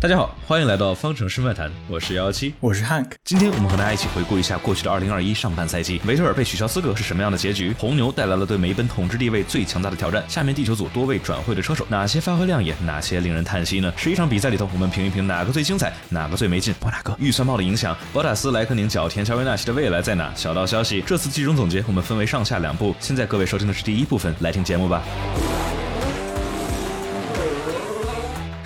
大家好，欢迎来到方程式漫谈，我是幺幺七，我是 Hank。今天我们和大家一起回顾一下过去的二零二一上半赛季，维特尔被取消资格是什么样的结局？红牛带来了对梅奔统治地位最强大的挑战。下面地球组多位转会的车手，哪些发挥亮眼，哪些令人叹息呢？十一场比赛里头，我们评一评哪个最精彩，哪个最没劲？我哪个预算帽的影响，博塔斯、莱克宁、角田、乔维纳西的未来在哪？小道消息，这次季中总结我们分为上下两部，现在各位收听的是第一部分，来听节目吧。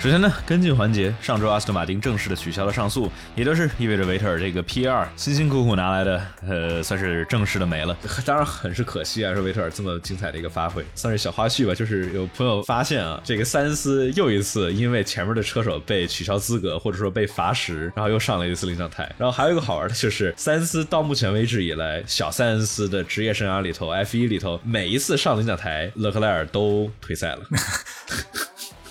首先呢，跟进环节，上周阿斯顿马丁正式的取消了上诉，也就是意味着维特尔这个 P 二辛辛苦苦拿来的，呃，算是正式的没了。当然很是可惜啊，说维特尔这么精彩的一个发挥，算是小花絮吧。就是有朋友发现啊，这个塞恩斯又一次因为前面的车手被取消资格，或者说被罚时，然后又上了一次领奖台。然后还有一个好玩的就是，塞恩斯到目前为止以来，小塞恩斯的职业生涯里头，F1 里头每一次上领奖台，勒克莱尔都退赛了。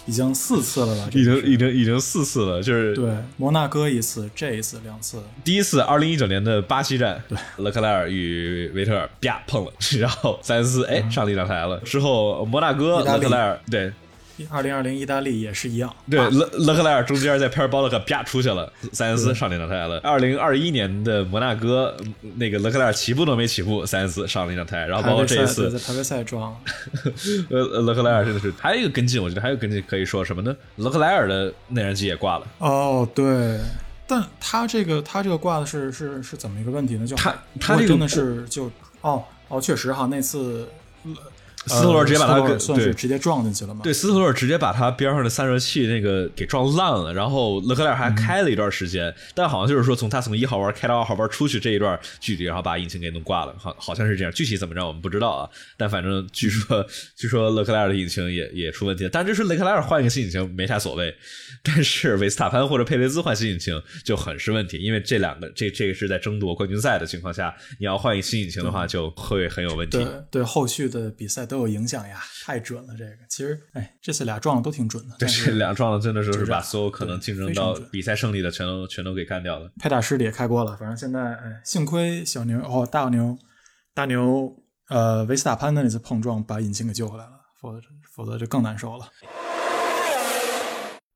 已经四次了吧？已经已经已经四次了，就是对摩纳哥一次，这一次两次。第一次二零一九年的巴西站，对勒克莱尔与维特尔啪碰了，然后塞恩斯哎上领奖台了。之后摩纳哥勒克莱尔对。二零二零意大利也是一样，对勒勒克莱尔中间在佩尔包勒克啪出去了，塞恩斯上领奖台了。二零二一年的摩纳哥，那个勒克莱尔起步都没起步，塞恩斯上领奖台，然后包括这一次在排位赛撞，呃勒克莱尔真的是还有一个跟进，我觉得还有跟进可以说什么呢？勒克莱尔的内燃机也挂了。哦，对，但他这个他这个挂的是是是怎么一个问题呢？就他他真的是就哦哦，确实哈，那次。斯特罗直接把他算是直接撞进去了吗？对，斯特罗直接把他边上的散热器那个给撞烂了，然后勒克莱尔还开了一段时间，但好像就是说从他从一号弯开到二号弯出去这一段距离，然后把引擎给弄挂了，好好像是这样，具体怎么着我们不知道啊。但反正据说据说勒克莱尔的引擎也也出问题了，但这是勒克莱尔换一个新引擎没啥所谓，但是维斯塔潘或者佩雷兹换新引擎就很是问题，因为这两个这这个是在争夺冠军赛的情况下，你要换一新引擎的话就会很有问题。对对，后续的比赛。都有影响呀，太准了！这个其实，哎，这次俩撞的都挺准的。对，这俩撞的真的是把所有可能竞争到比赛胜利的全都全都给干掉了。佩大师也开锅了，反正现在，哎，幸亏小牛哦，大牛，大牛，呃，维斯塔潘的那次碰撞把引擎给救回来了，否则否则就更难受了。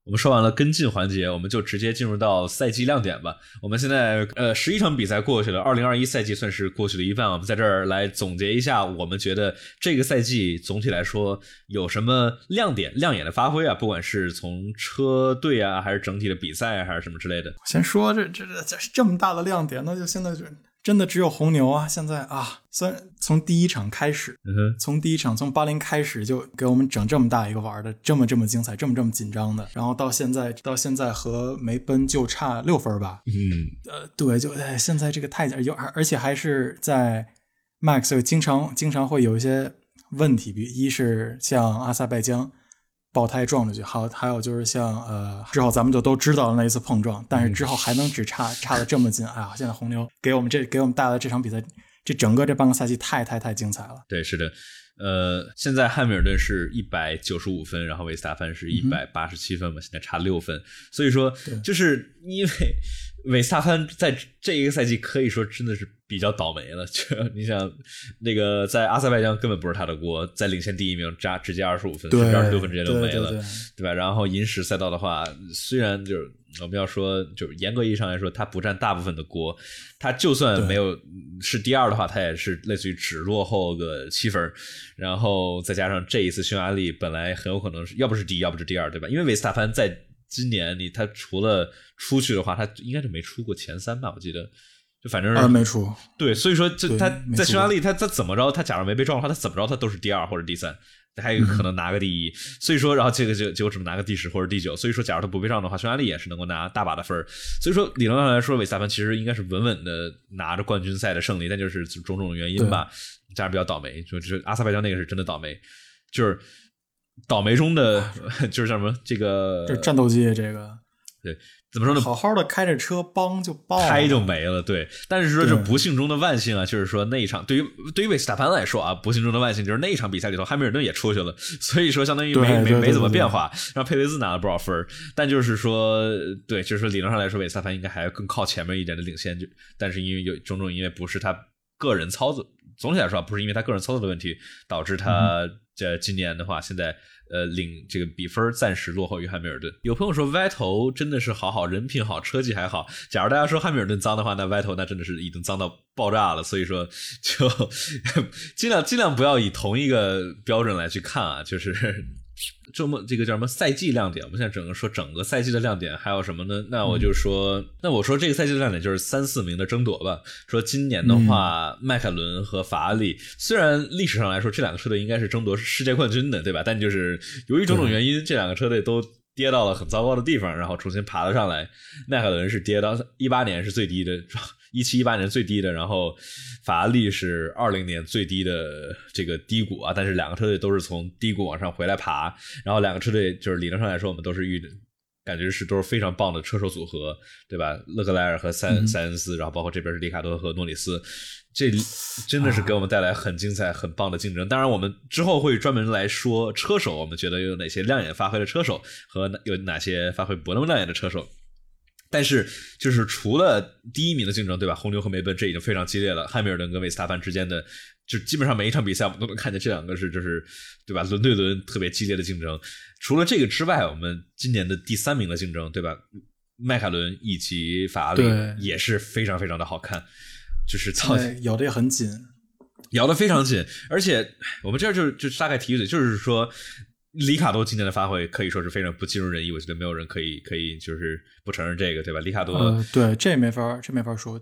我们说完了跟进环节，我们就直接进入到赛季亮点吧。我们现在呃十一场比赛过去了，二零二一赛季算是过去了一半。我们在这儿来总结一下，我们觉得这个赛季总体来说有什么亮点、亮眼的发挥啊？不管是从车队啊，还是整体的比赛，还是什么之类的。先说这这这这么大的亮点，那就现在就。真的只有红牛啊！现在啊，虽然从第一场开始，从第一场从巴林开始就给我们整这么大一个玩的，这么这么精彩，这么这么紧张的，然后到现在到现在和梅奔就差六分吧？嗯，呃，对，就哎，现在这个太有，而且还是在 Max 经常经常会有一些问题，比一是像阿塞拜疆。爆胎撞出去，好，还有就是像呃，之后咱们就都知道了那一次碰撞，但是之后还能只差差的这么近，哎呀，现在红牛给我们这给我们带来这场比赛，这整个这半个赛季太太太精彩了。对，是的，呃，现在汉密尔顿是一百九十五分，然后维斯塔潘是一百八十七分嘛，现在差六分，所以说就是因为。维斯塔潘在这一个赛季可以说真的是比较倒霉了。就 你想，那个在阿塞拜疆根本不是他的锅，在领先第一名扎直接二十五分，二十六分直接就没了，对吧？然后银石赛道的话，虽然就是我们要说，就是严格意义上来说，他不占大部分的锅，他就算没有是第二的话，他也是类似于只落后个七分。然后再加上这一次匈牙利本来很有可能是要不是第一，要不是第二，对吧？因为维斯塔潘在今年你他除了出去的话，他应该就没出过前三吧？我记得，就反正是没出。对，所以说就他在匈牙利，他他怎么着？他假如没被撞的话，他怎么着？他都是第二或者第三，还有可能拿个第一。所以说，然后这个就就只能拿个第十或者第九。所以说，假如他不被撞的话，匈牙利也是能够拿大把的分所以说，理论上来说，韦斯塔潘其实应该是稳稳的拿着冠军赛的胜利，但就是种种原因吧，加上比较倒霉。就就阿塞拜疆那个是真的倒霉，就是。倒霉中的就是叫什么？这个这战斗机，这个对，怎么说呢？好好的开着车，邦就爆，开就没了。对，但是说这不幸中的万幸啊，就是说那一场对于对于维斯塔潘来说啊，不幸中的万幸就是那一场比赛里头，汉密尔顿也出去了，所以说相当于没没没怎么变化，让佩雷兹拿了不少分但就是说，对，就是说理论上来说，维斯塔潘应该还更靠前面一点的领先，就但是因为有种种因为不是他个人操作，总体来说啊不是因为他个人操作的问题导致他。这今年的话，现在呃领这个比分暂时落后于汉密尔顿。有朋友说歪头真的是好好，人品好，车技还好。假如大家说汉密尔顿脏的话，那歪头那真的是已经脏到爆炸了。所以说就尽量尽量不要以同一个标准来去看啊，就是。周末这个叫什么赛季亮点？我们现在整个说整个赛季的亮点还有什么呢？那我就说，那我说这个赛季的亮点就是三四名的争夺吧。说今年的话，迈凯伦和法拉利虽然历史上来说这两个车队应该是争夺世界冠军的，对吧？但就是由于种种原因，这两个车队都跌到了很糟糕的地方，然后重新爬了上来。迈凯伦是跌到一八年是最低的。一七一八年最低的，然后法拉利是二零年最低的这个低谷啊，但是两个车队都是从低谷往上回来爬，然后两个车队就是理论上来说，我们都是遇感觉是都是非常棒的车手组合，对吧？勒克莱尔和塞塞恩斯，然后包括这边是里卡多和诺里斯，这真的是给我们带来很精彩、很棒的竞争。当然，我们之后会专门来说车手，我们觉得有哪些亮眼发挥的车手和有哪些发挥不那么亮眼的车手。但是，就是除了第一名的竞争，对吧？红牛和梅奔这已经非常激烈了。汉密尔顿跟维斯塔潘之间的，就基本上每一场比赛我们都能看见这两个是，就是对吧？轮对轮特别激烈的竞争。除了这个之外，我们今年的第三名的竞争，对吧？迈凯伦以及法拉利也是非常非常的好看，就是操，咬的也很紧，咬的非常紧。而且我们这儿就就大概提一嘴，就是说。里卡多今年的发挥可以说是非常不尽如人意，我觉得没有人可以可以就是不承认这个，对吧？里卡多，对，这没法这没法说，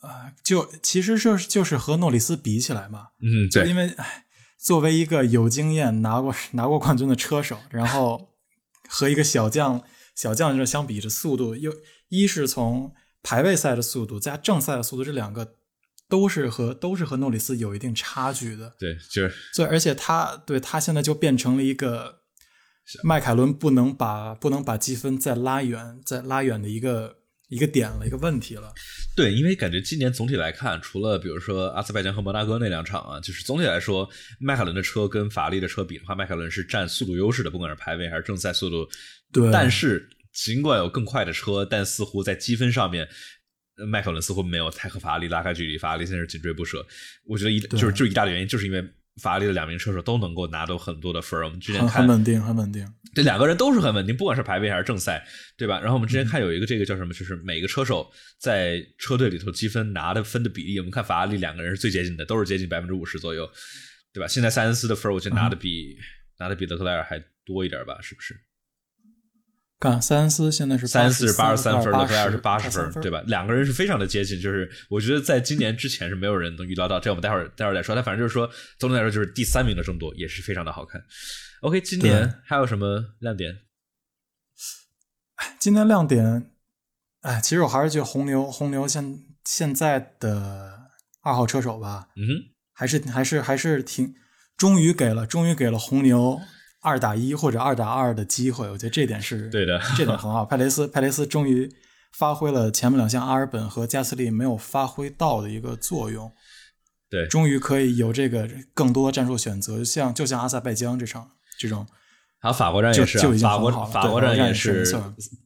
啊，就其实就是就是和诺里斯比起来嘛，嗯，对，因为作为一个有经验拿过拿过冠军的车手，然后和一个小将小将这相比，这速度又一是从排位赛的速度加正赛的速度这两个。都是和都是和诺里斯有一定差距的，对，就是，所以而且他对他现在就变成了一个迈凯伦不能把不能把积分再拉远再拉远的一个一个点了一个问题了。对，因为感觉今年总体来看，除了比如说阿斯拜疆和摩纳哥那两场啊，就是总体来说，迈凯伦的车跟法拉利的车比的话，迈凯伦是占速度优势的，不管是排位还是正赛速度。对，但是尽管有更快的车，但似乎在积分上面。迈凯伦似乎没有太和法拉利拉开距离，法拉利现在是紧追不舍。我觉得一就是就一大的原因，就是因为法拉利的两名车手都能够拿到很多的分我们之前看很稳定，很稳定。这两个人都是很稳定，不管是排位还是正赛，对吧？然后我们之前看有一个这个叫什么，就是每个车手在车队里头积分拿的分的比例，我们看法拉利两个人是最接近的，都是接近百分之五十左右，对吧？现在塞恩斯的分我觉得拿的比拿的比德克莱尔还多一点吧？是不是？干塞恩斯现在是塞恩斯是八十三分，勒克莱尔是八十分，对吧？两个人是非常的接近，就是我觉得在今年之前是没有人能预料到，这我们待会儿待会儿再说。但反正就是说，总体来说就是第三名的争夺也是非常的好看。OK，今年还有什么亮点？今年亮点，哎，其实我还是觉得红牛，红牛现现在的二号车手吧，嗯，还是还是还是挺，终于给了，终于给了红牛。二打一或者二打二的机会，我觉得这点是对的，这点很好。佩雷斯，佩雷斯终于发挥了前面两项阿尔本和加斯利没有发挥到的一个作用，对，终于可以有这个更多的战术选择，像就像阿塞拜疆这场这种，还有法国站也是，法国法国站也是，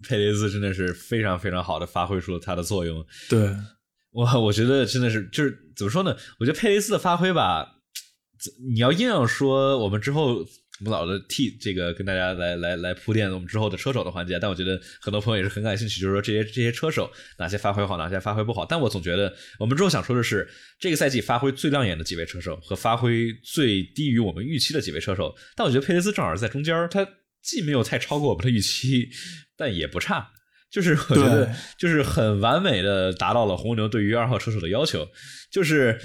佩雷斯真的是非常非常好的发挥出了他的作用。对，我我觉得真的是就是怎么说呢？我觉得佩雷斯的发挥吧，你要硬要说我们之后。我们老的替这个跟大家来来来铺垫我们之后的车手的环节，但我觉得很多朋友也是很感兴趣，就是说这些这些车手哪些发挥好，哪些发挥不好。但我总觉得我们之后想说的是，这个赛季发挥最亮眼的几位车手和发挥最低于我们预期的几位车手。但我觉得佩雷斯正好在中间，他既没有太超过我们的预期，但也不差，就是我觉得就是很完美的达到了红牛对于二号车手的要求，就是。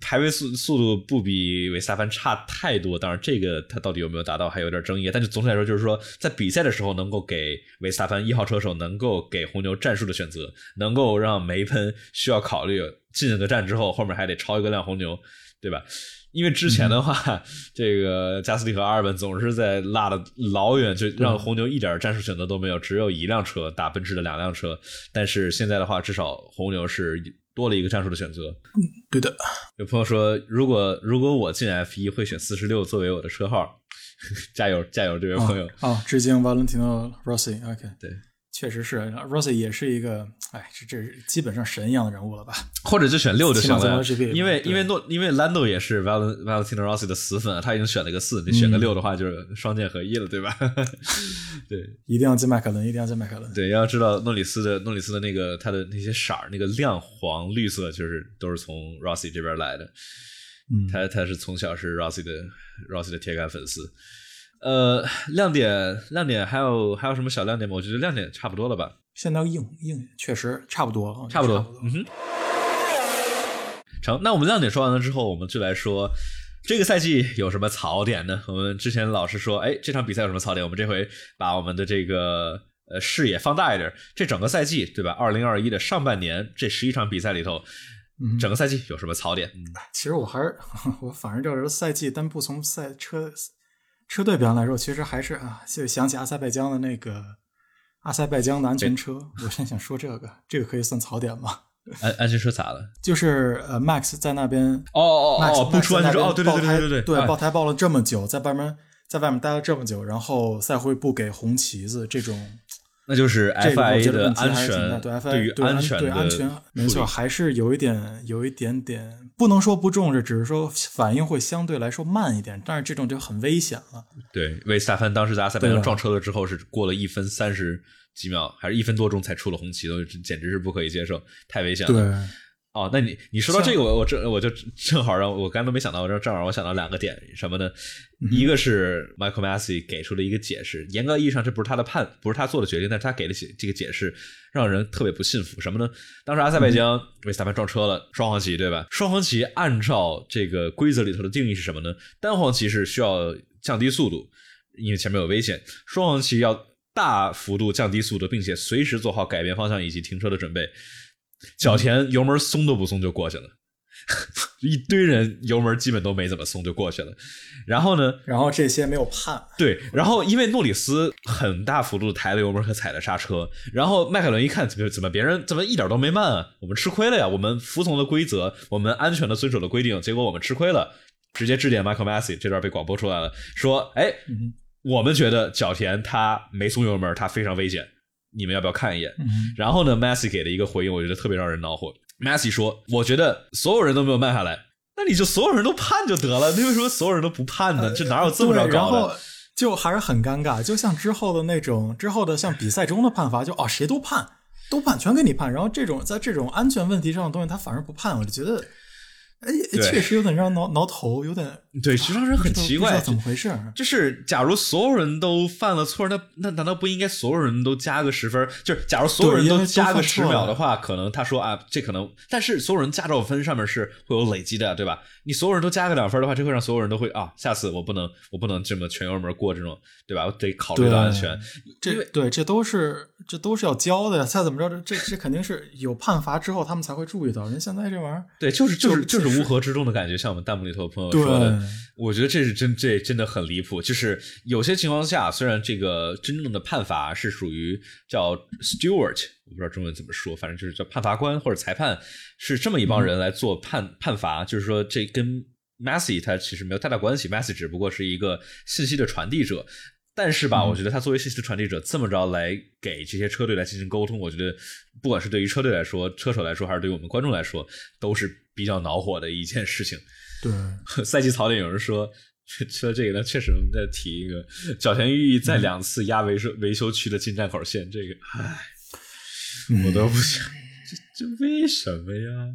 排位速速度不比维斯塔潘差太多，当然这个他到底有没有达到还有点争议。但是总体来说，就是说在比赛的时候能够给维斯塔潘一号车手能够给红牛战术的选择，能够让梅喷需要考虑进了个站之后后面还得超一个辆红牛，对吧？因为之前的话，这个加斯利和阿尔本总是在落的老远，就让红牛一点战术选择都没有，只有一辆车打奔驰的两辆车。但是现在的话，至少红牛是。多了一个战术的选择。嗯，对的。有朋友说，如果如果我进 F 一，会选四十六作为我的车号。加油，加油，这位朋友。啊，致敬 Valentino Rossi。OK，对，确实是 Rossi 也是一个，哎，这这基本上神一样的人物了吧？或者就选六就行了，因为因为诺因为 Lando 也是 Val Valentino Rossi 的死粉，他已经选了个四，你选个嗯六的话就是双剑合一了，对吧？对一定要进迈凯伦，一定要进迈凯伦。对，要知道诺里斯的诺里斯的那个他的那些色儿，那个亮黄绿色，就是都是从 Rossi 这边来的。嗯，他他是从小是 Rossi 的 Rossi 的铁杆粉丝。呃，亮点亮点还有还有什么小亮点吗？我觉得亮点差不多了吧。现在硬硬确实差不多了，差不多差不多。嗯哼，成。那我们亮点说完了之后，我们就来说这个赛季有什么槽点呢？我们之前老是说，哎，这场比赛有什么槽点？我们这回把我们的这个呃视野放大一点，这整个赛季对吧？二零二一的上半年这十一场比赛里头，嗯整个赛季有什么槽点？嗯其实我还是 我反正就是赛季但不从赛车车队表现来说，其实还是啊，就想起阿塞拜疆的那个阿塞拜疆的安全车，我现在想说这个，这个可以算槽点吗？安安全车咋了？就是呃，Max 在那边哦哦哦，不出安全车哦，对对对对对对爆胎爆了这么久，在外面在外面待了这么久，然后赛会不给红旗子，这种那就是 FIA 的安全对 FIA 对对安全对安全没错，还是有一点有一点点不能说不重视，只是说反应会相对来说慢一点，但是这种就很危险了。对，维斯塔潘当时在阿塞拜疆撞车了之后，是过了一分三十几秒，还是一分多钟才出了红旗，都简直是不可以接受，太危险了。对，哦，那你你说到这个，我我正我就正好让我刚才都没想到，我正正好我想到两个点，什么呢？嗯一个是 Michael Massey 给出了一个解释，严格意义上这不是他的判，不是他做的决定，但是他给的解这个解释让人特别不信服。什么呢？当时阿塞拜疆维斯塔潘撞车了，双黄旗对吧？双黄旗按照这个规则里头的定义是什么呢？单黄旗是需要降低速度，因为前面有危险；双黄旗要大幅度降低速度，并且随时做好改变方向以及停车的准备。脚田油门松都不松就过去了，一堆人油门基本都没怎么松就过去了。然后呢，然后这些没有判，对，然后因为诺里斯很大幅度抬了油门和踩了刹车，然后迈凯伦一看怎么怎么别人怎么一点都没慢啊，我们吃亏了呀，我们服从了规则，我们安全的遵守了规定，结果我们吃亏了，直接致电 Michael Massey，这段被广播出来了，说，哎，嗯我们觉得角田他没松油门，他非常危险，你们要不要看一眼？嗯然后呢，Massey 给了一个回应，我觉得特别让人恼火。Massey 说：“我觉得所有人都没有慢下来，那你就所有人都判就得了，那为什么所有人都不判呢？这哪有这么着对，然搞后的？就还是很尴尬，就像之后的那种之后的像比赛中的判罚，就哦谁都判，都判，全给你判。然后这种在这种安全问题上的东西，他反而不判，我就觉得，哎，确实有点让人挠挠头，有点对，就让人很奇怪。怎么回事。就是，假如所有人都犯了错，那那难道不应该所有人都加个十分？就是，假如所有人都加个十秒的话，可能他说啊，这可能，但是所有人驾照分上面是会有累积的，对吧？你所有人都加个两分的话，这会让所有人都会啊，下次我不能，我不能这么全油门过这种，对吧？我得考虑到安全。这对这都是这都是要教的呀，再怎么着这这这肯定是有判罚之后他们才会注意到。人现在这玩意儿，对，就是就是就就是乌合之众的感觉，像我们弹幕里头的朋友说的，我觉得这是真这真的很离谱。就是有些情况下，虽然这个真正的判罚是属于叫 steward，我不知道中文怎么说，反正就是叫判罚官或者裁判，是这么一帮人来做判、判罚，就是说这跟 Massey 他其实没有太大关系，Massey 只不过是一个信息的传递者。但是吧，我觉得他作为信息的传递者，这么着来给这些车队来进行沟通，我觉得不管是对于车队来说、车手来说，还是对于我们观众来说，都是比较恼火的一件事情。对，赛季槽点有人说，说这个呢，确实我们再提一个，角田裕毅在两次压维修维修区的进站口线，这个，唉，我都不想，这这为什么呀？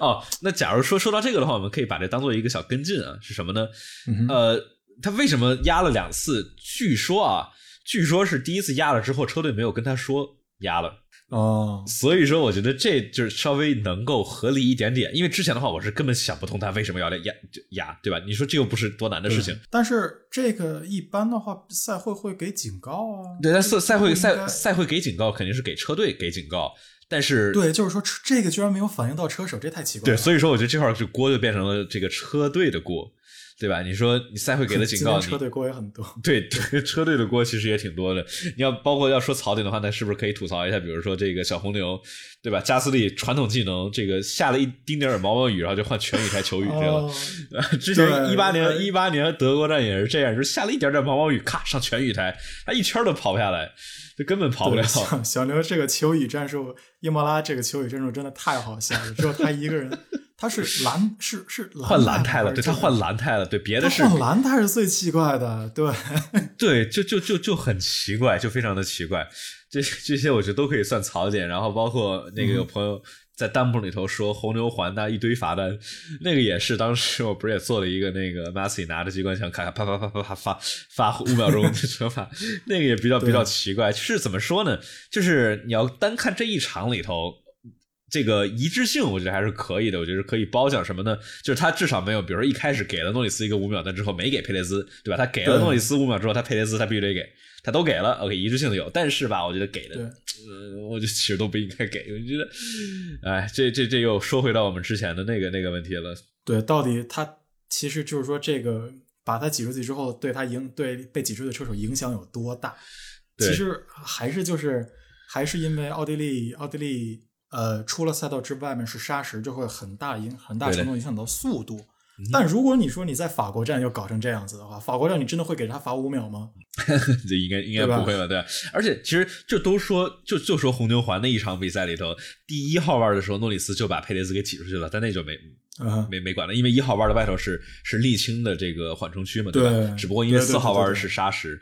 哦，那假如说说到这个的话，我们可以把这当做一个小跟进啊，是什么呢？嗯呃，他为什么压了两次？据说啊，据说是第一次压了之后，车队没有跟他说压了。哦，所以说，我觉得这就是稍微能够合理一点点，因为之前的话，我是根本想不通他为什么要来压就压，对吧？你说这又不是多难的事情。但是这个一般的话，赛会会给警告啊。对，但赛赛会赛赛会给警告，肯定是给车队给警告，但是对，就是说这个居然没有反映到车手，这太奇怪了对，所以说我觉得这块儿就锅就变成了这个车队的锅。对吧？你说你赛会给的警告，车队锅也很多。对对，车队的锅其实也挺多的。你要包括要说槽点的话，那是不是可以吐槽一下？比如说这个小红牛，对吧？加斯利传统技能，这个下了一丁点儿毛毛雨，然后就换全雨台球雨去了。之前一八年一八年德国站也是这样，就是下了一点点毛毛雨，咔上全雨台，他一圈都跑不下来，就根本跑不了。小牛这个球雨战术，伊莫拉这个球雨战术真的太好笑了，只有他一个人。他是蓝是是换蓝胎了，对他换蓝胎了，对别的是换蓝胎是最奇怪的，对 对，就就就就很奇怪，就非常的奇怪。这这些我觉得都可以算槽点。然后包括那个有朋友在弹幕里头说红牛还他一堆罚单，那个也是当时我不是也做了一个那个 Massey 拿着机关枪，咔咔啪啪啪啪啪发发五秒钟的惩罚，那个也比较比较奇怪。就是怎么说呢？就是你要单看这一场里头。这个一致性，我觉得还是可以的。我觉得可以褒奖什么呢？就是他至少没有，比如说一开始给了诺里斯一个五秒，但之后没给佩雷兹，对吧？他给了诺里斯五秒之后，他佩雷兹他必须得给，他都给了。OK，一致性的有，但是吧，我觉得给的，呃，我觉得其实都不应该给。我觉得，哎，这这这又说回到我们之前的那个那个问题了。对，到底他其实就是说，这个把他挤出去之后，对他影对被挤出的车手影响有多大？其实还是就是还是因为奥地利奥地利。呃，除了赛道之外面是沙石，就会很大影很大程度影响到速度。但如果你说你在法国站又搞成这样子的话，法国站你真的会给他罚五秒吗？这应该应该不会吧？对。而且其实就都说就就说红牛环那一场比赛里头，第一号弯的时候，诺里斯就把佩雷兹给挤出去了，但那就没没没管了，因为一号弯的外头是是沥青的这个缓冲区嘛，对吧？只不过因为四号弯是沙石。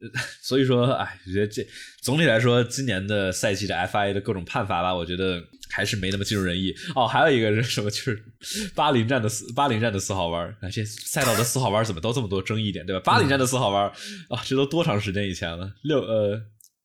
所以说，哎，我觉得这总体来说，今年的赛季的 FIA 的各种判罚吧，我觉得还是没那么尽如人意。哦，还有一个是什么？就是 巴林站的四巴林站的四号弯，那这赛道的四号弯怎么都这么多争议点，对吧？巴林站的四号弯啊，这都多长时间以前了？六呃，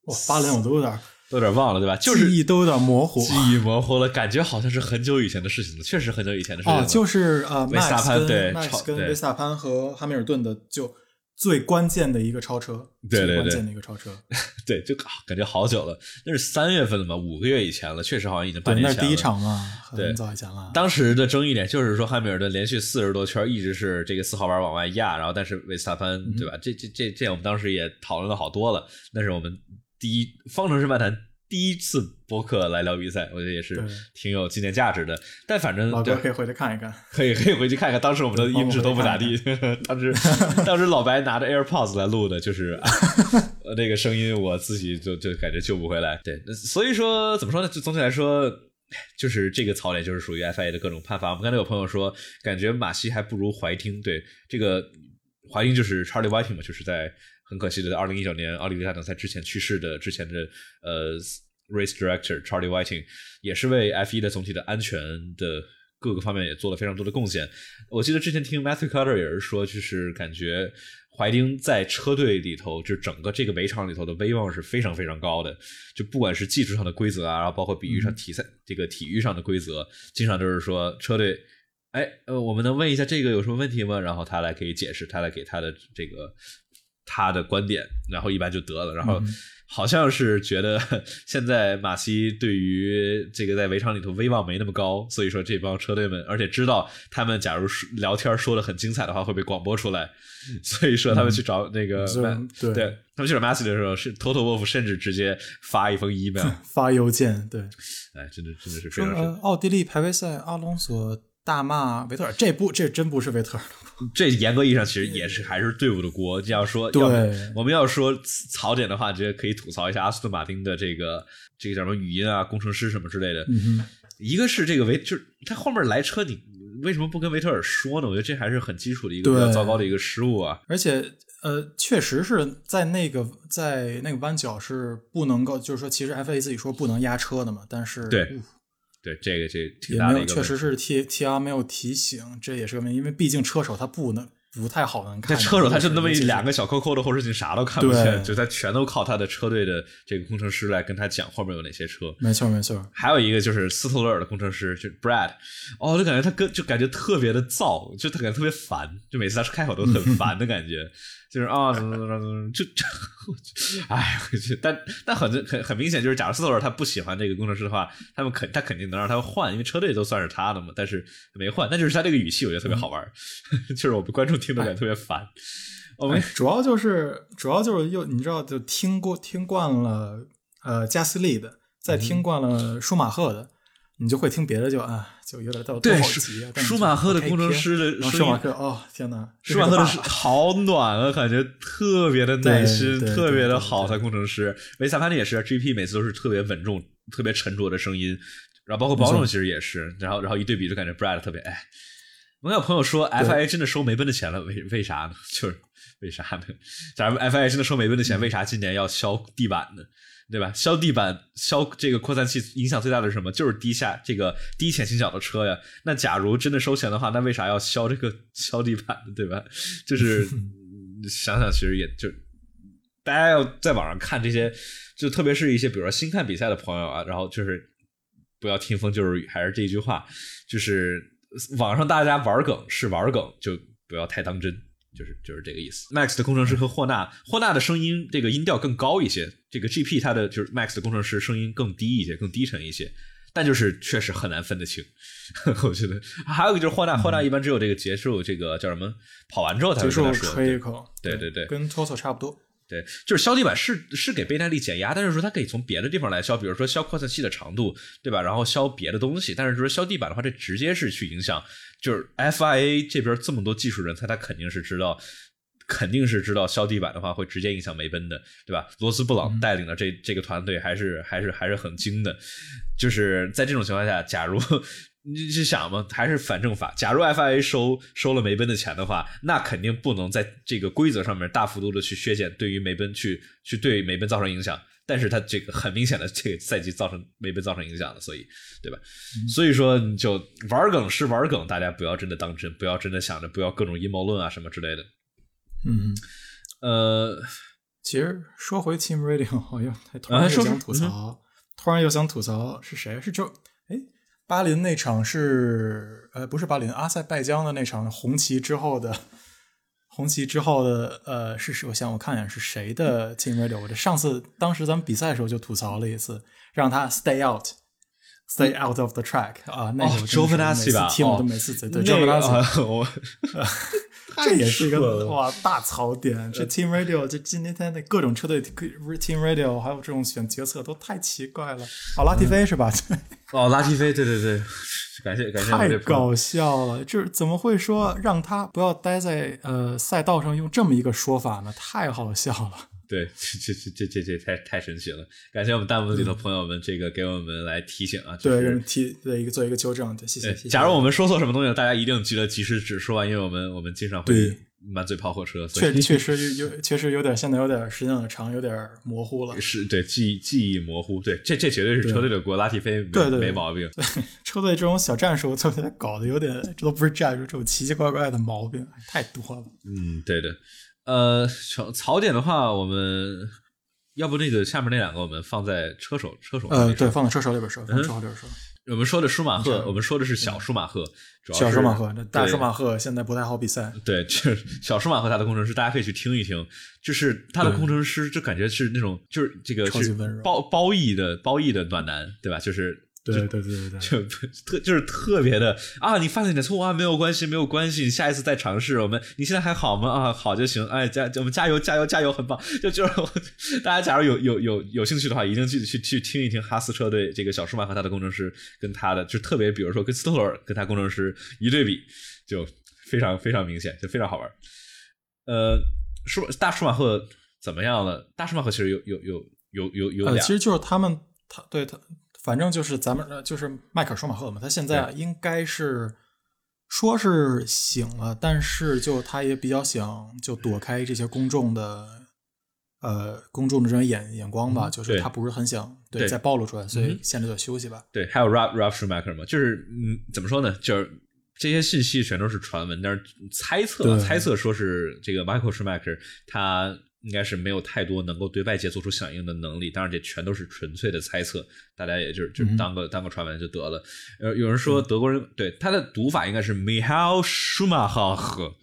哇，巴林我都有点都有点忘了，对吧？就是记忆都有点模糊，记忆模糊了，感觉好像是很久以前的事情了，确实很久以前的事情。哦，就是呃，维斯塔潘对，跟维斯塔潘和汉密尔顿的就。最关键的一个超车，对对对，关键的一个超车，对，就感觉好久了，那是三月份了嘛，五个月以前了，确实好像已经半年前了。那第一场嘛，很早以前了。当时的争议点就是说，汉密尔顿连续四十多圈一直是这个四号弯往外压，然后但是维斯塔潘，对吧？这这这这，我们当时也讨论了好多了。那是我们第一方程式漫谈。第一次播客来聊比赛，我觉得也是挺有纪念价值的。但反正老哥可以回去看一看，可以可以回去看一看。当时我们的音质都不咋地，当时 当时老白拿着 AirPods 来录的，就是 那个声音，我自己就就感觉救不回来。对，所以说怎么说呢？就总体来说，就是这个槽点就是属于 FIA 的各种判罚。我们刚才有朋友说，感觉马西还不如怀听。对，这个怀听就是 Charlie Whiting 嘛，就是在。很可惜的，在二零一九年奥地利大奖赛之前去世的之前的呃 race director Charlie Whiting 也是为 F 一的总体的安全的各个方面也做了非常多的贡献。我记得之前听 Matthew Carter 也是说，就是感觉怀丁在车队里头，就整个这个围场里头的威望是非常非常高的。就不管是技术上的规则啊，然后包括比喻上体赛这个体育上的规则，经常就是说车队，哎呃，我们能问一下这个有什么问题吗？然后他来可以解释，他来给他的这个。他的观点，然后一般就得了。然后好像是觉得现在马西对于这个在围场里头威望没那么高，所以说这帮车队们，而且知道他们假如聊天说的很精彩的话会被广播出来，所以说他们去找那个对，他们去找马西的时候，是 Toto Wolff 甚至直接发一封 email 发邮件，对，哎，真的真的是非常。奥地利排位赛，阿隆索大骂维特尔，这不这真不是维特尔。这严格意义上其实也是还是队伍的锅。要说对我们要说槽点的话，直接可以吐槽一下阿斯顿马丁的这个这个叫什么语音啊、工程师什么之类的。一个是这个维，就是他后面来车，你为什么不跟维特尔说呢？我觉得这还是很基础的一个比较糟糕的一个失误啊。而且呃，确实是在那个在那个弯角是不能够，就是说其实 FA 自己说不能压车的嘛，但是对。对这个这也没有，确实是 T T R 没有提醒，这也是个问题，因为毕竟车手他不能不太好能看。车手他就那么一两个小扣扣的后视镜，啥都看不见，就他全都靠他的车队的这个工程师来跟他讲后面有哪些车。没错没错，还有一个就是斯特勒尔的工程师，就 Brad，哦，就感觉他跟就感觉特别的燥，就他感觉特别烦，就每次他开口都很 烦的感觉。就是啊，怎么怎么怎么，就就，哎，但但很很很明显，就是假如斯托尔他不喜欢这个工程师的话，他们肯他肯定能让他换，因为车队都算是他的嘛，但是没换，那就是他这个语气，我觉得特别好玩，就是我们观众听的感觉特别烦。我们主要就是主要就是又你知道，就听过听惯了呃加斯利的，再听惯了舒马赫的。你就会听别的，就啊，就有点到对急啊。舒马赫的工程师的舒马赫，哦天哪，舒马赫的是好暖啊，感觉特别的耐心，特别的好。他工程师维萨潘尼也是，GP 每次都是特别稳重、特别沉着的声音，然后包括保总其实也是，然后然后一对比就感觉 Brad 特别哎。我有朋友说 FIA 真的收梅奔的钱了，为为啥呢？就是为啥呢？假如 FIA 真的收梅奔的钱，为啥今年要削地板呢？对吧？削地板、削这个扩散器，影响最大的是什么？就是低下这个低潜行角的车呀。那假如真的收钱的话，那为啥要削这个削地板呢？对吧？就是 想想，其实也就大家要在网上看这些，就特别是一些比如说新看比赛的朋友啊，然后就是不要听风就是雨，还是这一句话，就是网上大家玩梗是玩梗，就不要太当真。就是就是这个意思。Max 的工程师和霍纳，霍纳的声音这个音调更高一些，这个 GP 它的就是 Max 的工程师声音更低一些，更低沉一些。但就是确实很难分得清，我觉得。还有一个就是霍纳，霍纳一般只有这个结束这个叫什么跑完之后才会说。吹一口。对对对，跟 Toto 差不多。对，就是削地板是是给倍耐力减压，但是说它可以从别的地方来削，比如说削扩散器的长度，对吧？然后削别的东西。但是说削地板的话，这直接是去影响。就是 FIA 这边这么多技术人才，他肯定是知道，肯定是知道削地板的话会直接影响梅奔的，对吧？罗斯布朗带领的这这个团队还是还是还是很精的。就是在这种情况下，假如你就想嘛，还是反正法。假如 FIA 收收了梅奔的钱的话，那肯定不能在这个规则上面大幅度的去削减对于梅奔去去对梅奔造成影响。但是他这个很明显的这个赛季造成梅奔造成影响了，所以对吧？所以说你就玩梗是玩梗，大家不要真的当真，不要真的想着不要各种阴谋论啊什么之类的。嗯，呃，其实说回 Team Radio，好像突然又想吐槽，突然又想吐槽是谁？是就哎，巴林那场是呃不是巴林，阿塞拜疆的那场红旗之后的。红旗之后的呃是是我想我看一眼是谁的 Team Radio？我这上次当时咱们比赛的时候就吐槽了一次，让他 Stay out，Stay out of the track 啊，那个周芬达西吧，Team 都每次对周芬达西，我 这也是一个哇大槽点。这 Team Radio 这今天的各种车队 Team Radio 还有这种选决策都太奇怪了。哦，拉提菲是吧？哦，拉提菲，对对对。感谢感谢，太搞笑了！就是怎么会说让他不要待在呃赛道上，用这么一个说法呢？太好笑了！对，这这这这这太太神奇了！感谢我们弹幕里的朋友们，这个给我们来提醒啊，对，提的一个做一个纠正，对谢谢。假如我们说错什么东西，大家一定记得及时指出啊，因为我们我们经常会。满嘴跑火车，确 确实有，确实有点，现在有点时间有点长，有点模糊了。是对记忆记忆模糊，对，这这绝对是车队的锅，拉提菲对对没毛病。对 车队这种小战术，特别搞得有点，这都不是战术，这种奇奇怪怪的毛病太多了。嗯，对的。呃，槽槽点的话，我们要不那个下面那两个，我们放在车手车手。呃，对，放在车手里边说，放车手里边说。我们说的舒马赫，我们说的是小舒马赫，小舒马赫，大舒马赫现在不太好比赛。对，就是小舒马赫他的工程师，大家可以去听一听，就是他的工程师，就感觉是那种，就是这个是褒褒义的褒义的暖男，对吧？就是。对对对对对，就特就是特别的啊！你犯了点错啊，没有关系，没有关系，你下一次再尝试。我们你现在还好吗？啊，好就行。哎，加我们加油加油加油，很棒！就就是大家假如有有有有兴趣的话，一定记得去去听一听哈斯车队这个小舒马和他的工程师跟他的，就特别比如说跟斯托尔跟他工程师一对比，就非常非常明显，就非常好玩。呃，舒大舒马赫怎么样了？大舒马赫其实有有有有有有俩，其实就是他们他对他。反正就是咱们就是迈克尔舒马赫嘛，他现在应该是说是醒了，但是就他也比较想就躲开这些公众的呃公众的这种眼眼光吧，就是他不是很想对再暴露出来，所以现在就休息吧。对，还有 Ralph Ralph Schumacher 嘛，就是嗯，怎么说呢？就是这些信息全都是传闻，但是猜测猜测说是这个 Michael Schumacher 他。应该是没有太多能够对外界做出响应的能力，当然这全都是纯粹的猜测，大家也就是就当个当个传闻就得了。有，有人说德国人对他的读法应该是 Michael Schumacher，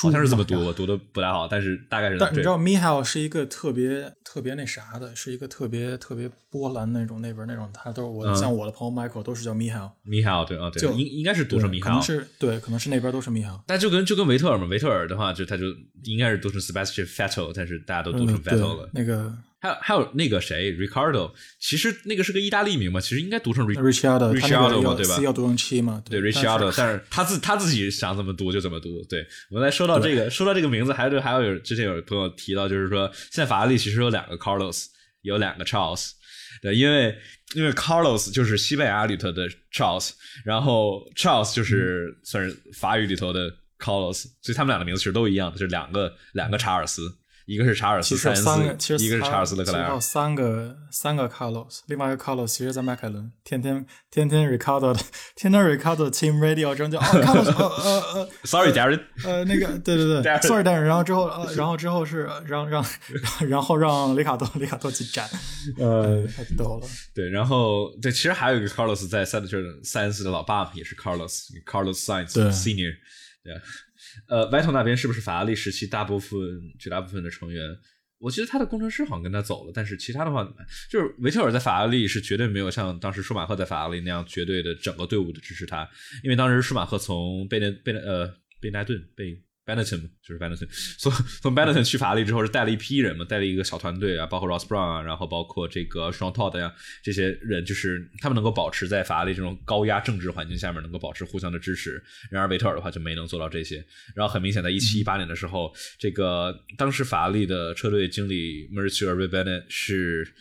好像是这么读，我读的不太好，但是大概是。但你知道 Mihail 是一个特别特别那啥的，是一个特别特别波兰那种那边那种，他都是我像我的朋友 Michael 都是叫 Mihail。Mihail 对啊对，就应应该是读成能是对，可能是那边都是 Mihail。但就跟就跟维特尔嘛，维特尔的话就他就应该是读成 Sebastian Vettel，但是大家都读成 Vettel 了。那个。还有还有那个谁，Ricardo，其实那个是个意大利名嘛，其实应该读成 Ricciardo，Ricciardo 嘛，对吧？要读成七嘛？对，Ricciardo，但是他自他自己想怎么读就怎么读。对，我们来说到这个，说到这个名字，还有还有有之前有朋友提到，就是说现在法拉利其实有两个 Carlos，有两个 Charles，对，因为因为 Carlos 就是西班牙里头的 Charles，然后 Charles 就是算是法语里头的 Carlos，所以他们俩的名字其实都一样的，就是两个两个查尔斯。一个是查尔斯三三个，一个是查尔斯勒克莱尔，三个三个 Carlos，另外一个 Carlos 其实在迈凯伦，天天天天 Ricardo 的，天天 Ricardo Team Radio 中叫 Carlos，呃呃，Sorry，Darren，呃那个对对对，Sorry，Darren，然后之后呃 然后之后是让让然后让里卡多里卡多去斩，呃太逗了，对，然后对，其实还有一个 Carlos 在赛就是塞恩斯的老爸也是 Carlos，Carlos Sainz Senior，对。呃，Vito 那边是不是法拉利时期大部分、绝大部分的成员？我记得他的工程师好像跟他走了，但是其他的话，就是维特尔在法拉利是绝对没有像当时舒马赫在法拉利那样绝对的整个队伍的支持他，因为当时舒马赫从贝内贝呃贝奈顿被。Benetton 就是 Benetton，从从 Benetton 去法拉利之后是带了一批人嘛，带了一个小团队啊，包括 Ross Brown 啊，然后包括这个 Sean Todd 呀，这些人就是他们能够保持在法拉利这种高压政治环境下面能够保持互相的支持。然而维特尔的话就没能做到这些。然后很明显，在一七一八年的时候，这个当时法拉利的车队经理 Mercer r e b e n e t 是。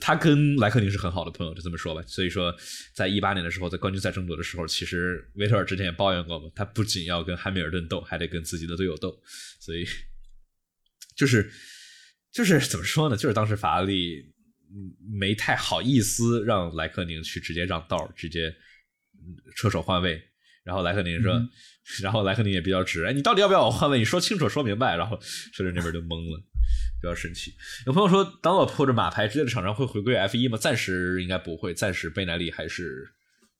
他跟莱克宁是很好的朋友，就这么说吧。所以说，在一八年的时候，在冠军赛争夺的时候，其实维特尔之前也抱怨过嘛，他不仅要跟汉密尔顿斗，还得跟自己的队友斗。所以，就是就是怎么说呢？就是当时法拉利没太好意思让莱克宁去直接让道，直接车手换位。然后莱克宁说，然后莱克宁也比较直，哎，你到底要不要我换位？你说清楚，说明白。然后 车队那边就懵了。比较神奇。有朋友说，当我或者马牌之类的厂商会回归 F 一吗？暂时应该不会，暂时贝耐利还是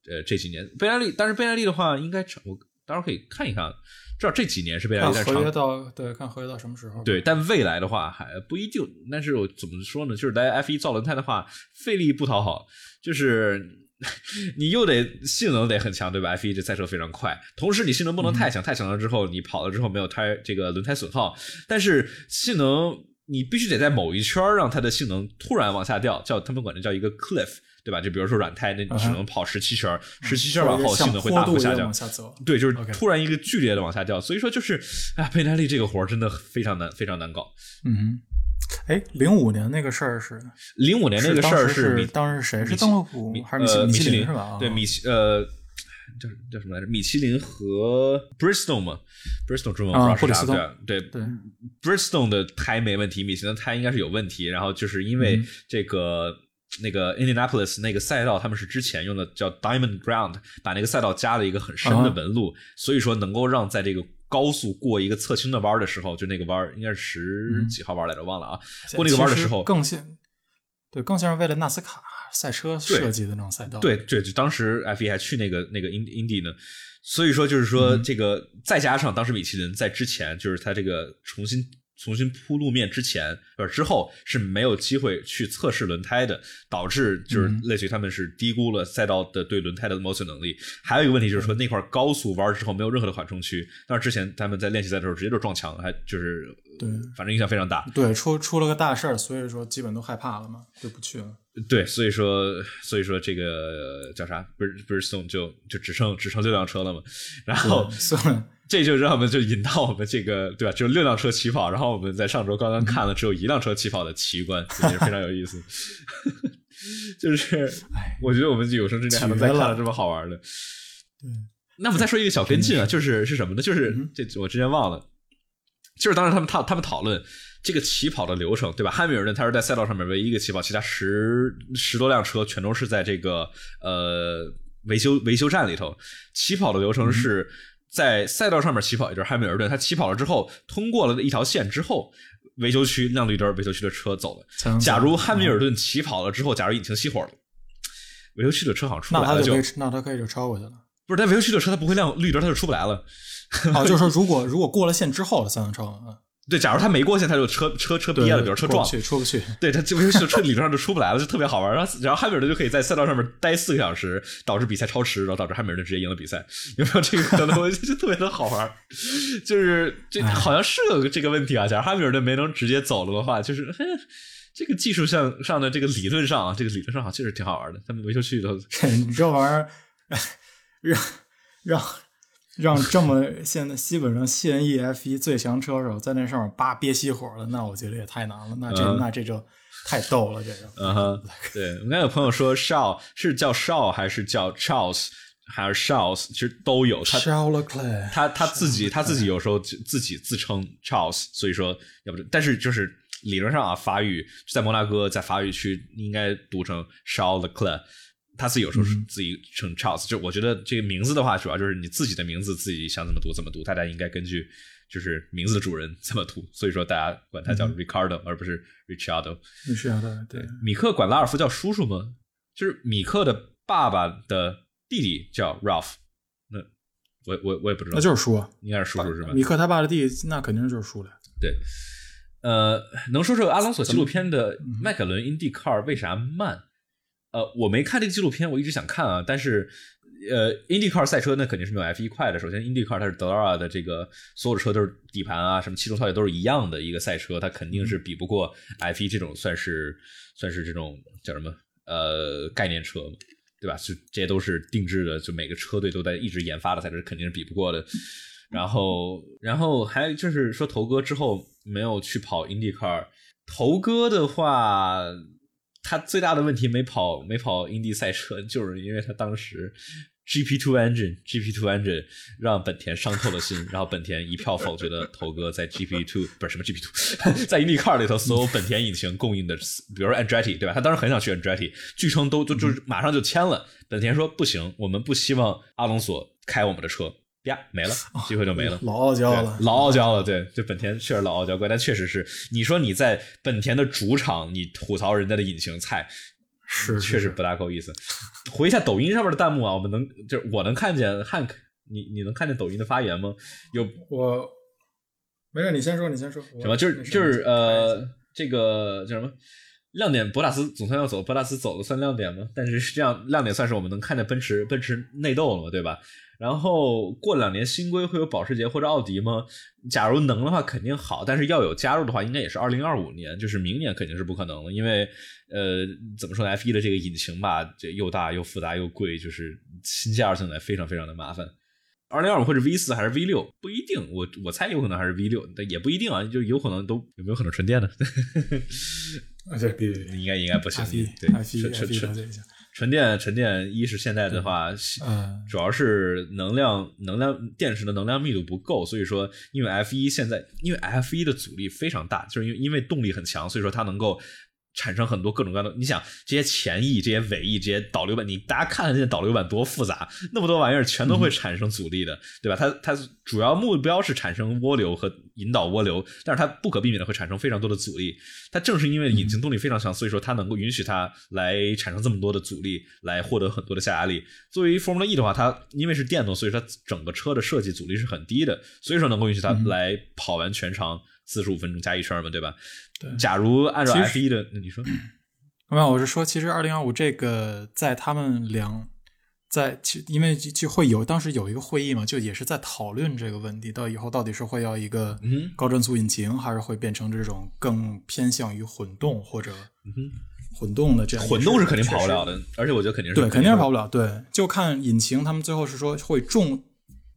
呃这几年贝耐利。但是贝耐利的话，应该我到时候可以看一看，至少这几年是贝耐利。合约到对，看合约到什么时候？对，但未来的话还不一定。但是我怎么说呢？就是在 F 一造轮胎的话，费力不讨好，就是 你又得性能得很强，对吧？F 一这赛车非常快，同时你性能不能太强，太强了之后你跑了之后没有胎这个轮胎损耗，但是性能。你必须得在某一圈让它的性能突然往下掉，叫他们管这叫一个 cliff，对吧？就比如说软胎，那你只能跑十七圈，十七圈往后性能会大幅下降。对，就是突然一个剧烈的往下掉。所以说就是，哎，佩耐力这个活真的非常难，非常难搞。嗯，哎，零五年那个事儿是零五年那个事儿是当时谁是邓禄普还是米其林是吧？对米其呃。叫叫什么来着？米其林和 Bristol 嘛，Bristol 中文不知道是啥对对，Bristol 的胎没问题，米其林的胎应该是有问题。然后就是因为这个那个 Indianapolis 那个赛道，他们是之前用的叫 Diamond Ground，把那个赛道加了一个很深的纹路，所以说能够让在这个高速过一个侧倾的弯的时候，就那个弯应该是十几号弯来着，忘了啊。过那个弯的时候更像，对，更像是为了纳斯卡。赛车设计的那种赛道，对对，就当时 F 一还去那个那个 ind Indy 呢，所以说就是说这个再加上当时米其林在之前就是他这个重新重新铺路面之前呃之后是没有机会去测试轮胎的，导致就是类似于他们是低估了赛道的对轮胎的磨损能力。还有一个问题就是说那块高速弯之后没有任何的缓冲区，但是之前他们在练习赛的时候直接就撞墙，还就是对，反正影响非常大。对，出出了个大事儿，所以说基本都害怕了嘛，就不去了。对，所以说，所以说这个叫啥？不是不是送，就就只剩只剩六辆车了嘛。然后这就让我们就引到我们这个对吧？只有六辆车起跑，然后我们在上周刚刚看了只有一辆车起跑的奇观，也是非常有意思。就是，我觉得我们有生之年还能再看到这么好玩的。对，那么再说一个小跟进啊，就是是什么呢？就是这我之前忘了，就是当时他们讨他们讨论。这个起跑的流程，对吧？汉密尔顿他是在赛道上面唯一一个起跑，其他十十多辆车全都是在这个呃维修维修站里头。起跑的流程是在赛道上面起跑，也就是汉密尔顿他起跑了之后，通过了一条线之后，维修区亮绿灯，维修区的车走了。假如汉密尔顿起跑了之后，假如引擎熄火了，维修区的车好像出来了就那他可以就超过去了。不是，但维修区的车它不会亮绿灯，它就出不来了。哦，就是说如果如果过了线之后，它才能超。嗯，对，假如他没过线，他就车车车憋了，比如车撞，出不去，对他这维修车理论上就出不来了，就特别好玩。然后然后汉密尔顿就可以在赛道上面待四个小时，导致比赛超时，然后导致汉密尔顿直接赢了比赛。有没有这个可能？就特别的好玩，就是这好像是有个这个问题啊。假如汉密尔顿没能直接走了的话，就是这个技术上上的这个理论上啊，这个理论上好像确实挺好玩的。他们维修区里头，你这玩意儿让 让。让这么现在基本上现役 F 一最强车手在那上面叭憋熄火了，那我觉得也太难了。那这那这就太逗了，这个。嗯哼，对，我刚有朋友说 Shaw 是叫 Shaw 还是叫 Charles 还是 Charles，其实都有。他他他自己他自己有时候自己自称 Charles，所以说要不，但是就是理论上啊，法语在摩纳哥在法语区应该读成 Charles Leclerc。他自己有时候是自己称 Charles，就我觉得这个名字的话，主要就是你自己的名字自己想怎么读怎么读，大家应该根据就是名字的主人怎么读，所以说大家管他叫 Ricardo 而不是 Richardo。Richardo 对。米克管拉尔夫叫叔叔吗？就是米克的爸爸的弟弟叫 Ralph，那我我我也不知道，那就是叔，应该是叔叔是吧？米克他爸的弟弟那肯定就是叔了。对，呃，能说说阿隆索纪录片的迈凯伦 IndyCar 为啥慢？呃，我没看这个纪录片，我一直想看啊。但是，呃，IndyCar 赛车那肯定是没有 F1 快的。首先，IndyCar 它是德拉的这个所有的车都是底盘啊，什么气动效应都是一样的一个赛车，它肯定是比不过 F1 这种算是算是这种叫什么呃概念车嘛，对吧？就这些都是定制的，就每个车队都在一直研发的赛车，肯定是比不过的。然后，然后还就是说，头哥之后没有去跑 IndyCar，头哥的话。他最大的问题没跑没跑英迪赛车，就是因为他当时 GP Two Engine GP Two Engine 让本田伤透了心，然后本田一票否决了头哥在 GP Two 不是什么 GP Two，在 IndyCar 里头所有本田引擎供应的，比如说 Andretti 对吧？他当时很想去 Andretti，据称都就就马上就签了。本田说不行，我们不希望阿隆索开我们的车。呀，没了，机会就没了，老傲娇了，老傲娇了，对，就本田确实老傲娇怪，但确实是，你说你在本田的主场，你吐槽人家的隐形菜，是确实不大够意思。回一下抖音上面的弹幕啊，我们能就是我能看见 Hank，你你能看见抖音的发言吗？有我，没事，你先说，你先说。什么？就是就是呃，这个叫什么亮点？博塔斯总算要走，博塔斯走了算亮点吗？但是这样亮点算是我们能看见奔驰奔驰内斗了嘛，对吧？然后过两年新规会有保时捷或者奥迪吗？假如能的话肯定好，但是要有加入的话，应该也是二零二五年，就是明年肯定是不可能了。因为呃，怎么说呢？F 一的这个引擎吧，这又大又复杂又贵，就是新加入进来非常非常的麻烦。二零二五或者 V 四还是 V 六不一定，我我猜有可能还是 V 六，但也不一定啊，就有可能都有没有可能纯电的？啊，这应该应该不行，对，纯纯纯。纯电，纯电一是现在的话，嗯主要是能量，能量电池的能量密度不够，所以说，因为 F 一现在，因为 F 一的阻力非常大，就是因为因为动力很强，所以说它能够。产生很多各种各样的，你想这些前翼、这些尾翼、这些导流板，你大家看看这些导流板多复杂，那么多玩意儿全都会产生阻力的，对吧？它它主要目标是产生涡流和引导涡流，但是它不可避免的会产生非常多的阻力。它正是因为引擎动力非常强，所以说它能够允许它来产生这么多的阻力，来获得很多的下压力。作为 Formula E 的话，它因为是电动，所以说它整个车的设计阻力是很低的，所以说能够允许它来跑完全长。四十五分钟加一圈嘛，对吧？对。假如按照 F 一的，那你说？没有，我是说，其实二零二五这个在他们两在其因为就会有当时有一个会议嘛，就也是在讨论这个问题，到以后到底是会要一个高转速引擎，还是会变成这种更偏向于混动或者混动的这样。混动是肯定跑不了的，而且我觉得肯定是对，肯定是跑不了。对，就看引擎，他们最后是说会重。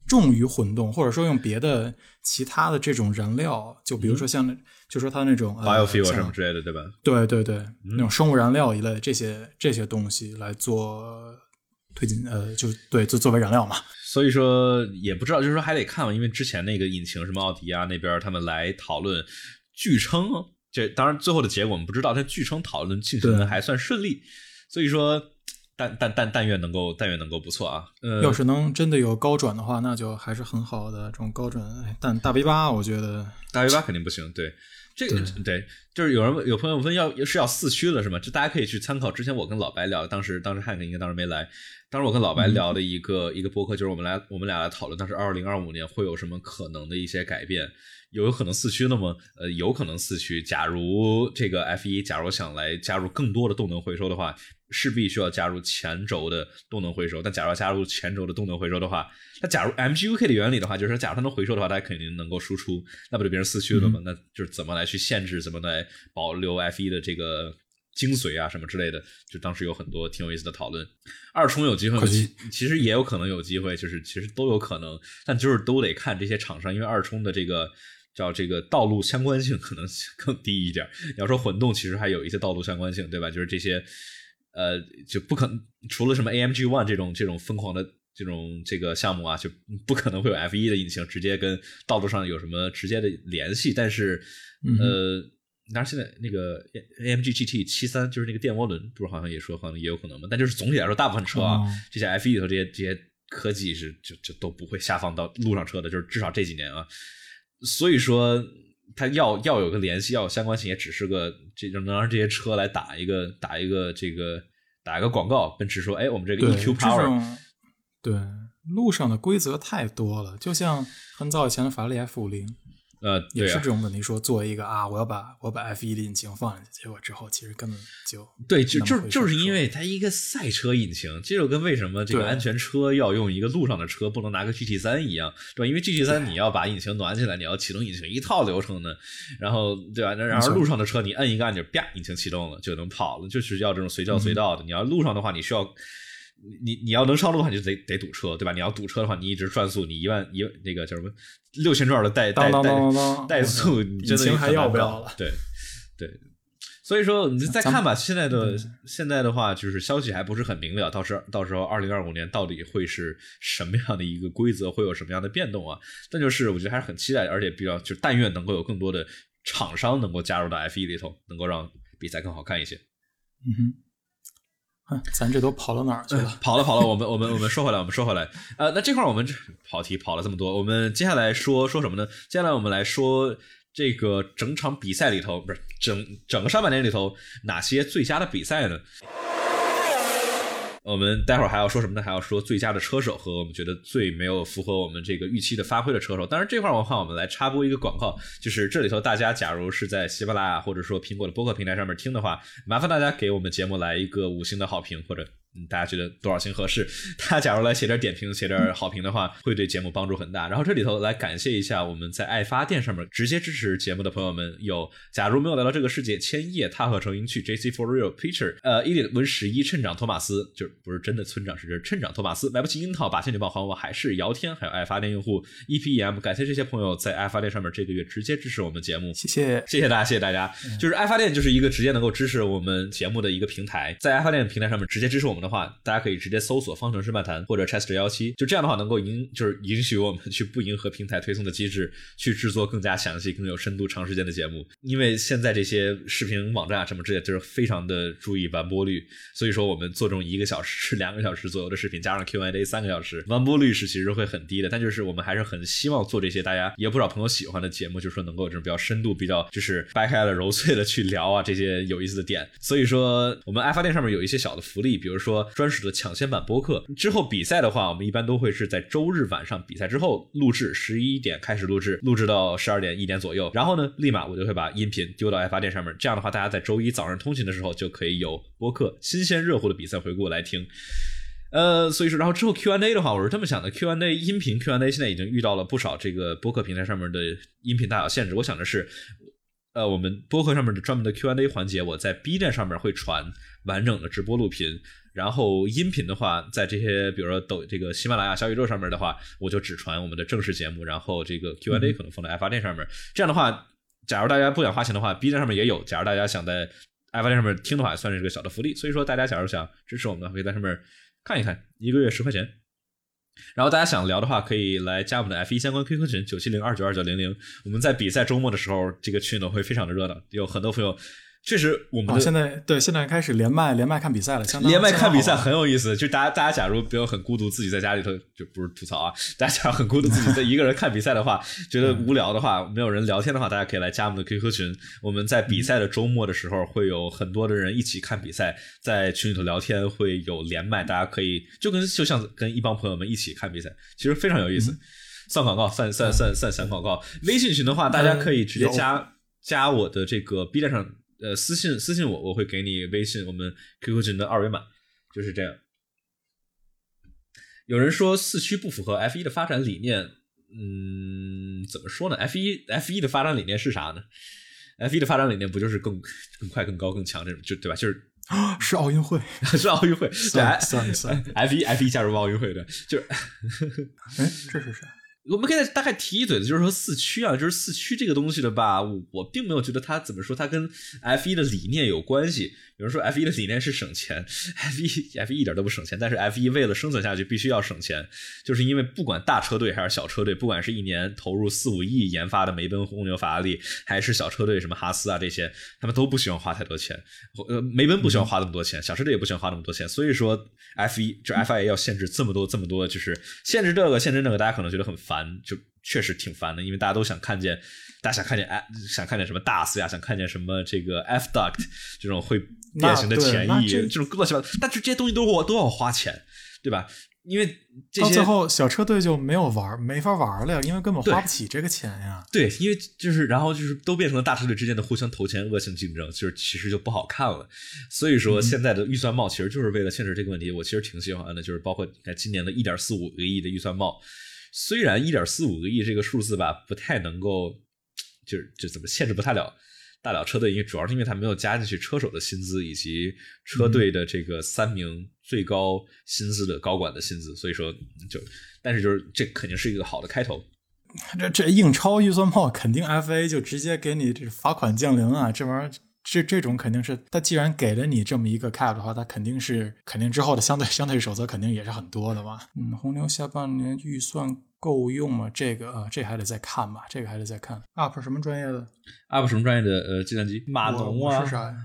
重于混动，或者说用别的其他的这种燃料，就比如说像，就说它那种 biofuel 什么之类的，对吧？对对对，那种生物燃料一类这些这些东西来做推进，呃，就对，就作为燃料嘛。所以说也不知道，就是说还得看嘛，因为之前那个引擎什么奥迪啊那边他们来讨论，据称这当然最后的结果我们不知道，但据称讨论进行的还算顺利，所以说。但但但但愿能够但愿能够不错啊！呃，要是能真的有高转的话，那就还是很好的这种高转。但大 V 八我觉得大 V 八肯定不行。对，这个对，就是有人有朋友问要是要四驱了是吗？这大家可以去参考之前我跟老白聊，当时当时汉克应该当时没来，当时我跟老白聊的一个一个博客，就是我们来我们俩来讨论，当时二零二五年会有什么可能的一些改变。有可能四驱那么？呃，有可能四驱。假如这个 F 一，假如想来加入更多的动能回收的话，势必需要加入前轴的动能回收。但假如要加入前轴的动能回收的话，那假如 MGUK 的原理的话，就是说，假如它能回收的话，它肯定能够输出，那不就变成四驱了吗？那就是怎么来去限制，怎么来保留 F 一的这个精髓啊，什么之类的？就当时有很多挺有意思的讨论。二冲有机会其实也有可能有机会，就是其实都有可能，但就是都得看这些厂商，因为二冲的这个。叫这个道路相关性可能更低一点。你要说混动，其实还有一些道路相关性，对吧？就是这些，呃，就不可能除了什么 AMG One 这种这种疯狂的这种这个项目啊，就不可能会有 F 一的引擎直接跟道路上有什么直接的联系。但是，呃，当然现在那个 AMG GT 七三就是那个电涡轮，不是好像也说好像也有可能嘛？但就是总体来说，大部分车啊，这些 F 一里头这些这些科技是就就都不会下放到路上车的，就是至少这几年啊。所以说，它要要有个联系，要有相关性，也只是个这种能让这些车来打一个打一个这个打一个广告。奔驰说：“哎，我们这个 EQ Power，对路上的规则太多了，就像很早以前的法拉利 F 五零。”呃，也是这种问题。说作为一个啊，我要把我把 F 一的引擎放进去，结果之后其实根本就对，就就就是因为它一个赛车引擎，这就跟为什么这个安全车要用一个路上的车，不能拿个 GT 三一样，对吧？因为 GT 三你要把引擎暖起来，你要启动引擎一套流程呢，然后对吧？那然后路上的车你摁一个按钮，啪，引擎启动了就能跑了，就是要这种随叫随到的。你要路上的话，你需要。你你要能上路的话，你就得得堵车，对吧？你要堵车的话，你一直转速，你一万一那个叫什么六千转的带带带怠速，你真的还要不要了？对对，所以说你再看吧。现在的现在的话，就是消息还不是很明了，到时到时候二零二五年到底会是什么样的一个规则，会有什么样的变动啊？但就是我觉得还是很期待，而且比较就但愿能够有更多的厂商能够加入到 F 一里头，能够让比赛更好看一些。嗯哼。咱这都跑到哪儿去了？跑了跑了，我们我们我们说回来，我们说回来，呃，那这块我们跑题跑了这么多，我们接下来说说什么呢？接下来我们来说这个整场比赛里头，不是整整个上半年里头哪些最佳的比赛呢？我们待会儿还要说什么呢？还要说最佳的车手和我们觉得最没有符合我们这个预期的发挥的车手。当然这块儿的话，我们来插播一个广告，就是这里头大家假如是在喜马拉雅或者说苹果的播客平台上面听的话，麻烦大家给我们节目来一个五星的好评或者。大家觉得多少钱合适？大家假如来写点点评、写点好评的话，会对节目帮助很大。然后这里头来感谢一下我们在爱发电上面直接支持节目的朋友们，有假如没有来到这个世界，千叶踏鹤成英去 J C for real、Picture 呃，伊点文十一村长托马斯，就是不是真的村长，是村长托马斯，买不起樱桃，把仙女棒还我，还是姚天，还有爱发电用户 E P E M，感谢这些朋友在爱发电上面这个月直接支持我们节目，谢谢，谢谢大家，谢谢大家。就是爱发电就是一个直接能够支持我们节目的一个平台，在爱发电平台上面直接支持我们的的话，大家可以。直接搜索“方程式漫谈”或者 “Chester 幺七”，就这样的话，能够允就是允许我们去不迎合平台推送的机制，去制作更加详细、更有深度、长时间的节目。因为现在这些视频网站啊什么之类，就是非常的注意完播率，所以说我们做这种一个小时、两个小时左右的视频，加上 Q&A 三个小时，完播率是其实会很低的。但就是我们还是很希望做这些大家也不少朋友喜欢的节目，就是说能够这种比较深度、比较就是掰开了揉碎了去聊啊这些有意思的点。所以说我们爱发电上面有一些小的福利，比如说说专属的抢先版播客。之后比赛的话，我们一般都会是在周日晚上比赛之后录制，十一点开始录制，录制到十二点一点左右。然后呢，立马我就会把音频丢到爱发电上面。这样的话，大家在周一早上通勤的时候就可以有播客新鲜热乎的比赛回顾来听。呃，所以说，然后之后 Q&A 的话，我是这么想的：Q&A 音频 Q&A 现在已经遇到了不少这个播客平台上面的音频大小限制。我想的是，呃，我们播客上面的专门的 Q&A 环节，我在 B 站上面会传完整的直播录屏。然后音频的话，在这些比如说抖这个喜马拉雅小宇宙上面的话，我就只传我们的正式节目，然后这个 Q&A 可能放在爱发电上面。这样的话，假如大家不想花钱的话，B 站上面也有。假如大家想在爱发电上面听的话，算是一个小的福利。所以说，大家假如想支持我们的话，可以在上面看一看，一个月十块钱。然后大家想聊的话，可以来加我们的 F 一相关 QQ 群九七零二九二九零零。我们在比赛周末的时候，这个群呢会非常的热闹，有很多朋友。确实我们啊，现在对现在开始连麦连麦看比赛了，相当连麦看比赛很有意思，就大家大家假如不要很孤独，自己在家里头就不是吐槽啊，大家假如很孤独自己在一个人看比赛的话，觉得无聊的话，没有人聊天的话，大家可以来加我们的 QQ 群。我们在比赛的周末的时候，会有很多的人一起看比赛，在群里头聊天，会有连麦，大家可以就跟就像跟一帮朋友们一起看比赛，其实非常有意思。算广告，算算算算闪广告。微信群的话，大家可以直接有加加我的这个 B 站上呃私信私信我，我会给你微信我们 QQ 群的二维码，就是这样。有人说四驱不符合 F 一的发展理念，嗯，怎么说呢？F 一 F 一的发展理念是啥呢？F 一的发展理念不就是更更快、更高、更强这种，就对吧？就是是奥运会，是奥运会，对算算算，F 一 F 一加入奥运会的，就是哎，这是啥？我们可以大概提一嘴的，就是说四驱啊，就是四驱这个东西的吧，我我并没有觉得它怎么说，它跟 F 一的理念有关系。有人说 F 一的理念是省钱，F 一 F 一一点都不省钱，但是 F 一为了生存下去必须要省钱，就是因为不管大车队还是小车队，不管是一年投入四五亿研发的梅奔、红牛、法拉利，还是小车队什么哈斯啊这些，他们都不喜欢花太多钱。呃，梅奔不喜欢花那么多钱，小车队也不喜欢花那么多钱，所以说 F 一就 FIA 要限制这么多这么多，就是限制这个限制那个，大家可能觉得很烦，就确实挺烦的，因为大家都想看见，大家想看见哎，想看见什么 DAS 呀，想看见什么这个 F duct 这种会变形的那对前翼，那这这种乱七八糟，但是这些东西都我都要花钱，对吧？因为这些到最后小车队就没有玩，没法玩了呀，因为根本花不起这个钱呀。对，因为就是然后就是都变成了大车队之间的互相投钱、恶性竞争，就是其实就不好看了。所以说现在的预算帽其实就是为了限制这个问题，我其实挺喜欢的，就是包括你看今年的一点四五个亿的预算帽，虽然一点四五个亿这个数字吧不太能够，就是就怎么限制不太了。大了车队，因为主要是因为他没有加进去车手的薪资以及车队的这个三名最高薪资的高管的薪资，所以说就，但是就是这肯定是一个好的开头。这这硬超预算帽，肯定 FA 就直接给你这罚款降临啊！这玩意儿，这这种肯定是他既然给了你这么一个 cap 的话，他肯定是肯定之后的相对相对守则肯定也是很多的嘛。嗯，红牛下半年预算够用吗？这个啊，这还得再看吧，这个还得再看。UP 什么专业的？UP 什么专业的呃计算机？码我农啊？我是啥呀？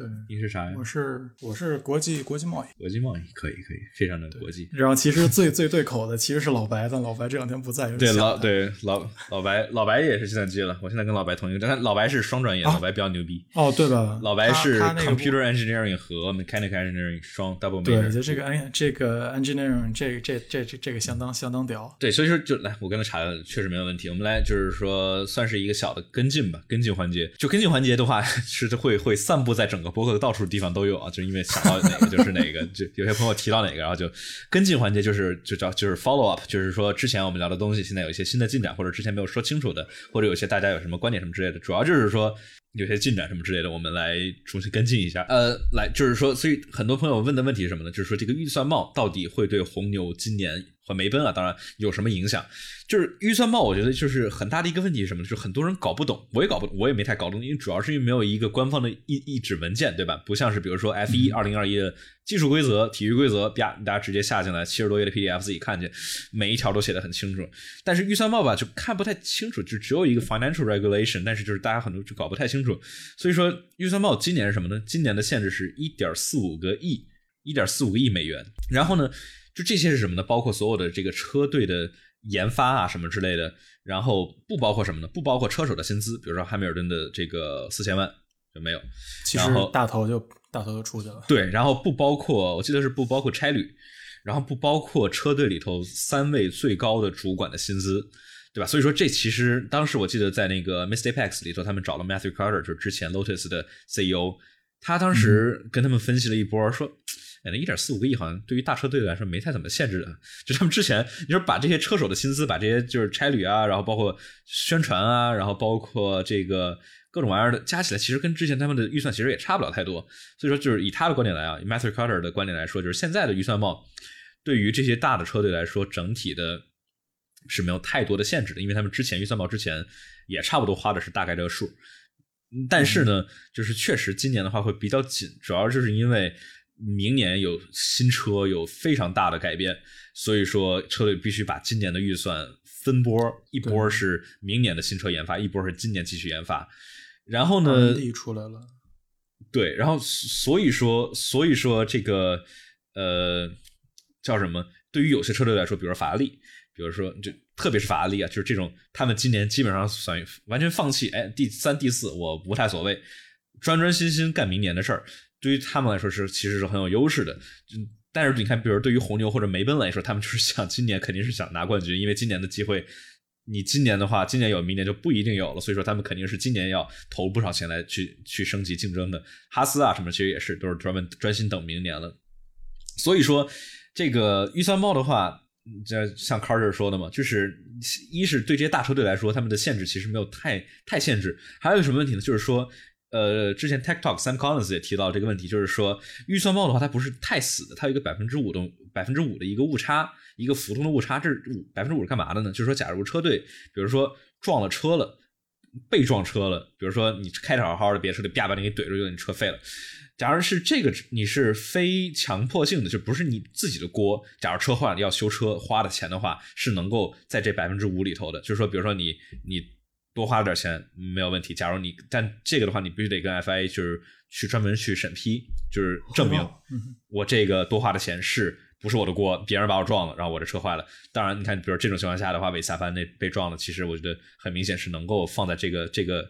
对，你是啥呀我？是我是国际国际贸易。国际贸易可以可以，非常的国际。然后其实最最对口的其实是老白，但老白这两天不在，有对老对老老白老白也是计算机了，我现在跟老白同一个，但老白是双专业，啊老白比较牛逼。哦，对吧？老白是 computer engineering 和 mechanical engineering 双 double 对，major。就这个 en 这个 engineering 这这这这这个相当相当屌。对，所以说就来，我跟他查的确实没有问题。我们来就是说，算是一个小的跟进吧，跟进环节。就跟进环节的话，是会会散布在整个博客的到处地方都有啊，就因为想到哪个就是哪个，就有些朋友提到哪个，然后就跟进环节就是就叫就是 follow up，就是说之前我们聊的东西，现在有一些新的进展，或者之前没有说清楚的，或者有些大家有什么观点什么之类的，主要就是说。有些进展什么之类的，我们来重新跟进一下。呃，来就是说，所以很多朋友问的问题是什么呢？就是说这个预算帽到底会对红牛今年和梅奔啊，当然有什么影响？就是预算帽，我觉得就是很大的一个问题是什么呢？就是很多人搞不懂，我也搞不懂，我也没太搞懂，因为主要是因为没有一个官方的一一纸文件，对吧？不像是比如说 F 一二零二一的技术规则、体育规则，啪，大家直接下进来，七十多页的 PDF 自己看去，每一条都写的很清楚。但是预算帽吧，就看不太清楚，就只有一个 financial regulation，但是就是大家很多就搞不太清楚。所以说，预算帽今年是什么呢？今年的限制是一点四五个亿，一点四五个亿美元。然后呢，就这些是什么呢？包括所有的这个车队的研发啊什么之类的，然后不包括什么呢？不包括车手的薪资，比如说汉密尔顿的这个四千万就没有。其实然后大头就大头就出去了。对，然后不包括，我记得是不包括差旅，然后不包括车队里头三位最高的主管的薪资，对吧？所以说这其实当时我记得在那个 Miss Apex 里头，他们找了 Matthew Carter，就是之前 Lotus 的 CEO，他当时跟他们分析了一波，说。哎，那一点四五个亿好像对于大车队来说没太怎么限制的，就他们之前你说把这些车手的薪资，把这些就是差旅啊，然后包括宣传啊，然后包括这个各种玩意儿的加起来，其实跟之前他们的预算其实也差不了太多。所以说，就是以他的观点来啊，Matthew Carter 的观点来说，就是现在的预算帽对于这些大的车队来说，整体的是没有太多的限制的，因为他们之前预算帽之前也差不多花的是大概这个数。嗯但是呢，就是确实今年的话会比较紧，主要就是因为明年有新车有非常大的改变，所以说车队必须把今年的预算分波，一波是明年的新车研发，一波是今年继续研发。然然后呢，，R&D 出来了，对，然后所以说，所以说这个呃叫什么？对于有些车队来说，比如说法拉利，比如说就特别是法拉利啊，就是这种他们今年基本上算完全放弃，哎，第三、第四我不太所谓，专专心心干明年的事儿。对于他们来说是其实是很有优势的。但是你看，比如对于红牛或者梅奔来说，他们就是想今年肯定是想拿冠军，因为今年的机会。你今年的话，今年有，明年就不一定有了。所以说，他们肯定是今年要投不少钱来去去升级竞争的。哈斯啊，什么其实也是都是专门专心等明年了。所以说，这个预算帽的话，这像 Carter 说的嘛，就是一是对这些大车队来说，他们的限制其实没有太太限制。还有一个什么问题呢？就是说。呃，之前 Tech Talk Sam Collins 也提到这个问题，就是说预算帽的话，它不是太死的，它有一个百分之五的百分之五的一个误差，一个浮动的误差。这五百分之五是干嘛的呢？就是说，假如车队，比如说撞了车了，被撞车了，比如说你开的好好的，别车队啪把你给怼住，就你车废了。假如是这个，你是非强迫性的，就不是你自己的锅。假如车坏了要修车花的钱的话，是能够在这百分之五里头的。就是说，比如说你你。多花了点钱没有问题。假如你，但这个的话，你必须得跟 FIA 就是去专门去审批，就是证明我这个多花的钱是不是我的锅，别人把我撞了，然后我这车坏了。当然，你看，比如这种情况下的话，韦萨凡那被撞了，其实我觉得很明显是能够放在这个这个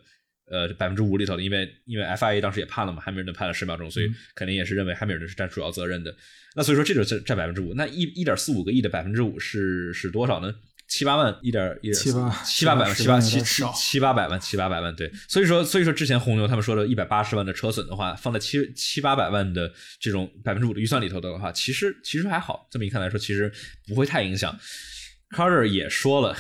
呃百分之五里头的，因为因为 FIA 当时也判了嘛，汉密尔顿判了十秒钟，所以肯定也是认为汉密尔顿是占主要责任的。那所以说这就占占百分之五，那一一点四五个亿的百分之五是是多少呢？七八万一点一七八七八百万七八七七七八百万七八百万对，所以说所以说之前红牛他们说的一百八十万的车损的话，放在七七八百万的这种百分之五的预算里头的话，其实其实还好。这么一看来说，其实不会太影响。Carter 也说了，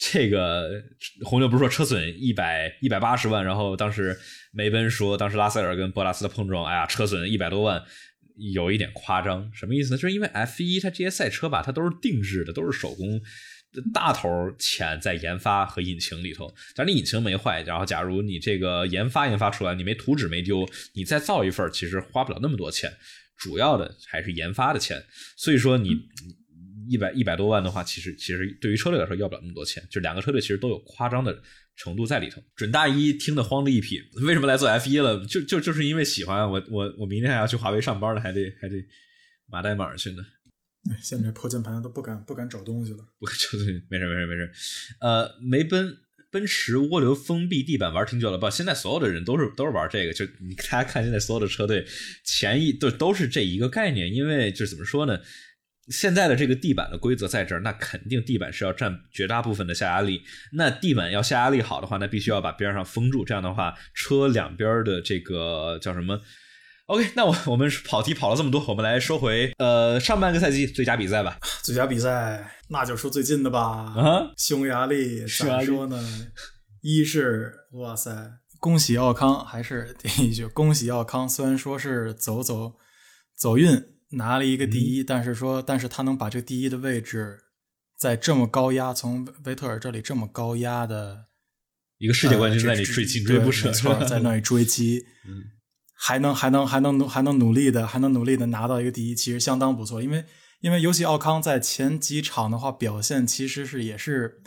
这个红牛不是说车损一百一百八十万，然后当时梅奔说当时拉塞尔跟博拉斯的碰撞，哎呀，车损一百多万，有一点夸张。什么意思呢？就是因为 F 一它这些赛车吧，它都是定制的，都是手工。大头钱在研发和引擎里头，假如你引擎没坏，然后假如你这个研发研发出来，你没图纸没丢，你再造一份，其实花不了那么多钱，主要的还是研发的钱。所以说你一百一百多万的话，其实其实对于车队来说要不了那么多钱，就两个车队其实都有夸张的程度在里头。准大一听得慌的一批，为什么来做 F 一了？就就就是因为喜欢我我我明天还要去华为上班呢，还得还得码代码去呢。现在破键盘都不敢不敢找东西了，不敢找东西，没事没事没事。呃，梅奔奔驰涡流封闭地板玩挺久了吧？现在所有的人都是都是玩这个，就你大家看现在所有的车队前一都都是这一个概念，因为就是怎么说呢？现在的这个地板的规则在这儿，那肯定地板是要占绝大部分的下压力。那地板要下压力好的话，那必须要把边上封住，这样的话车两边的这个叫什么？OK，那我我们跑题跑了这么多，我们来说回呃上半个赛季最佳比赛吧。最佳比赛那就说最近的吧。啊，匈牙利咋说呢？一是哇塞，恭喜奥康，还是第一句恭喜奥康。虽然说是走走走运拿了一个第一，但是说但是他能把这个第一的位置在这么高压，从维特尔这里这么高压的一个世界冠军在那里追紧追不舍，在那里追击。嗯。还能还能还能努还能努力的还能努力的拿到一个第一，其实相当不错。因为因为尤其奥康在前几场的话表现其实是也是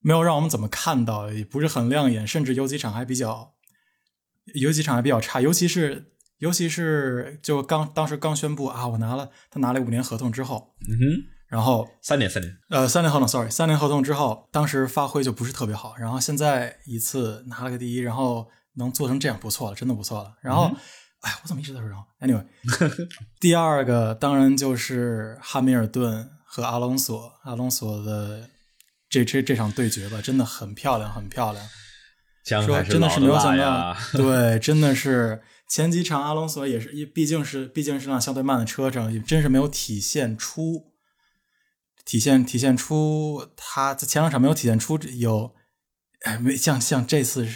没有让我们怎么看到，也不是很亮眼，甚至有几场还比较有几场还比较差。尤其是尤其是就刚当时刚宣布啊，我拿了他拿了五年合同之后，嗯哼，然后三年三年呃三年合同，sorry 三年合同之后，当时发挥就不是特别好。然后现在一次拿了个第一，然后。能做成这样不错了，真的不错了。然后，哎，我怎么一直在说然后？Anyway，第二个当然就是汉密尔顿和阿隆索，阿隆索的这这这场对决吧，真的很漂亮，很漂亮。说真的是没有想到，对，真的是前几场阿隆索也是，毕竟是毕竟是辆相对慢的车程，也真是没有体现出体现体现出他在前两场没有体现出有，没像像这次。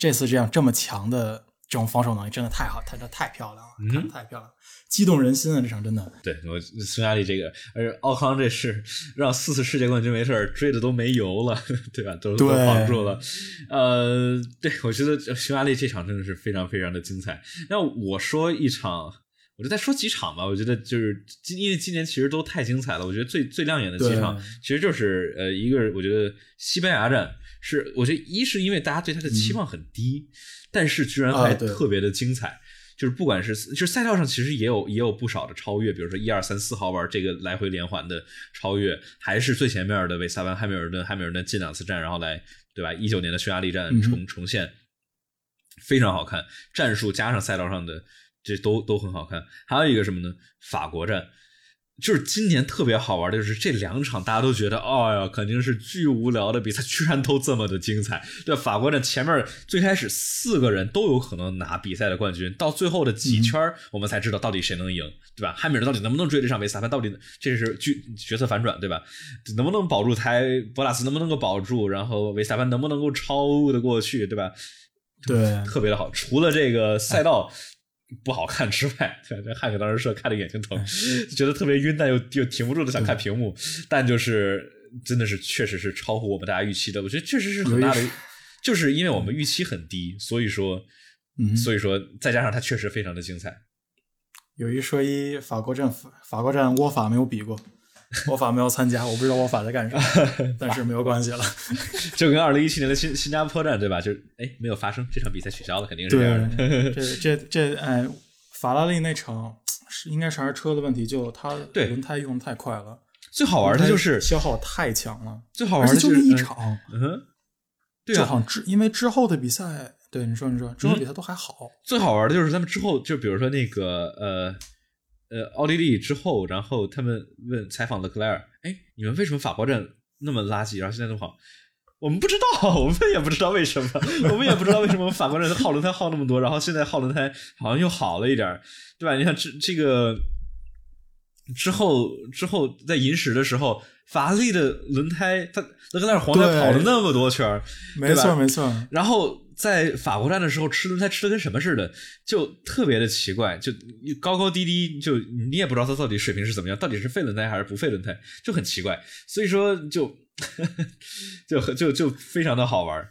这次这样这么强的这种防守能力真的太好，太太太漂亮了，看太漂亮，激动人心啊！这场真的。对我匈牙利这个，而且奥康这是让四次世界冠军没事追的都没油了，对吧？都都防住了。呃，对我觉得匈牙利这场真的是非常非常的精彩。那我说一场，我就再说几场吧。我觉得就是今因为今年其实都太精彩了，我觉得最最亮眼的几场其实就是呃一个我觉得西班牙战是我觉得一是因为大家对他的期望很低，但是居然还特别的精彩。就是不管是就是赛道上其实也有也有不少的超越，比如说一二三四号弯这个来回连环的超越，还是最前面的维萨班汉密尔顿汉密尔顿进两次站，然后来对吧？一九年的匈牙利站重重现，非常好看，战术加上赛道上的这都都很好看。还有一个什么呢？法国站。就是今年特别好玩的，就是这两场大家都觉得，哦呀，肯定是巨无聊的比赛，居然都这么的精彩。对，法国站前面最开始四个人都有可能拿比赛的冠军，到最后的几圈我们才知道到底谁能赢，对吧？汉密尔顿到底能不能追得上维斯塔潘？到底这是剧角色反转，对吧？能不能保住台？博拉斯能不能够保住？然后维斯塔潘能不能够超得过去，对吧？对，特别的好。除了这个赛道。不好看之外，对这汉语当时说看的眼睛疼，觉得特别晕，但又又停不住的想看屏幕。但就是真的是确实是超乎我们大家预期的，我觉得确实是很大的，就是因为我们预期很低，所以说，所以说再加上它确实非常的精彩。有一说一，法国政府法国战我法没有比过。我法没有参加，我不知道我法在干啥，但是没有关系了。就跟二零一七年的新新加坡站对吧？就是哎，没有发生这场比赛取消了，肯定是这样的。这这这哎，法拉利那场是应该是还是车的问题，就它轮胎用的太快了。最好玩的就是消耗太强了。最好玩的就那一场，嗯，对啊，之因为之后的比赛，对你说你说之后比赛都还好。最好玩的就是他们之后，就比如说那个呃。呃，奥地利之后，然后他们问采访了克莱尔，哎，你们为什么法国站那么垃圾，然后现在那么好？我们不知道，我们也不知道为什么，我们也不知道为什么法国人耗轮胎耗那么多，然后现在耗轮胎好像又好了一点，对吧？你看这这个之后之后在银石的时候，法拉利的轮胎，它勒克莱尔黄胎跑了那么多圈，没错没错，然后。在法国站的时候吃轮胎吃的跟什么似的，就特别的奇怪，就高高低低，就你也不知道它到底水平是怎么样，到底是废轮胎还是不废轮胎，就很奇怪。所以说就 就就就非常的好玩，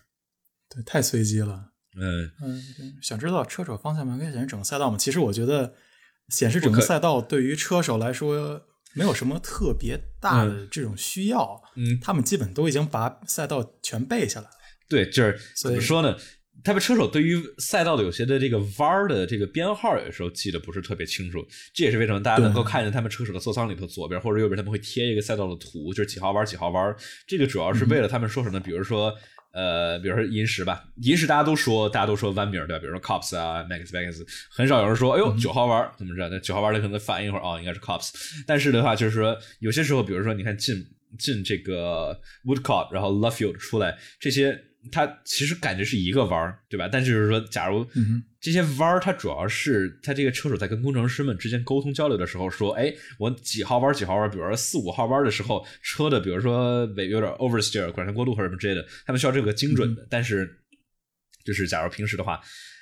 对，太随机了。嗯嗯，想知道车手方向盘可以显示整个赛道吗？其实我觉得显示整个赛道对于车手来说没有什么特别大的这种需要，嗯，他们基本都已经把赛道全背下来了。对，就是怎么说呢？他们车手对于赛道的有些的这个弯儿的这个编号，有时候记得不是特别清楚。这也是为什么大家能够看见他们车手的座舱里头左边或者右边他们会贴一个赛道的图，就是几号弯几号弯。这个主要是为了他们说什么？比如说，呃，比如说银石吧，银石大家都说大家都说弯名对吧？比如说 Cops 啊，Max Max，很少有人说，哎呦九号弯怎么着？那九号弯的可能反应一会儿哦，应该是 Cops。但是的话，就是说有些时候，比如说你看进进这个 Woodcourt，然后 Lovefield 出来这些。它其实感觉是一个弯儿，对吧？但就是说，假如这些弯儿，它主要是它这个车手在跟工程师们之间沟通交流的时候说，哎，我几号弯几号弯，比如说四五号弯的时候，车的比如说尾有点 oversteer 拐向过度或者什么之类的，他们需要这个精准的。但是就是假如平时的话，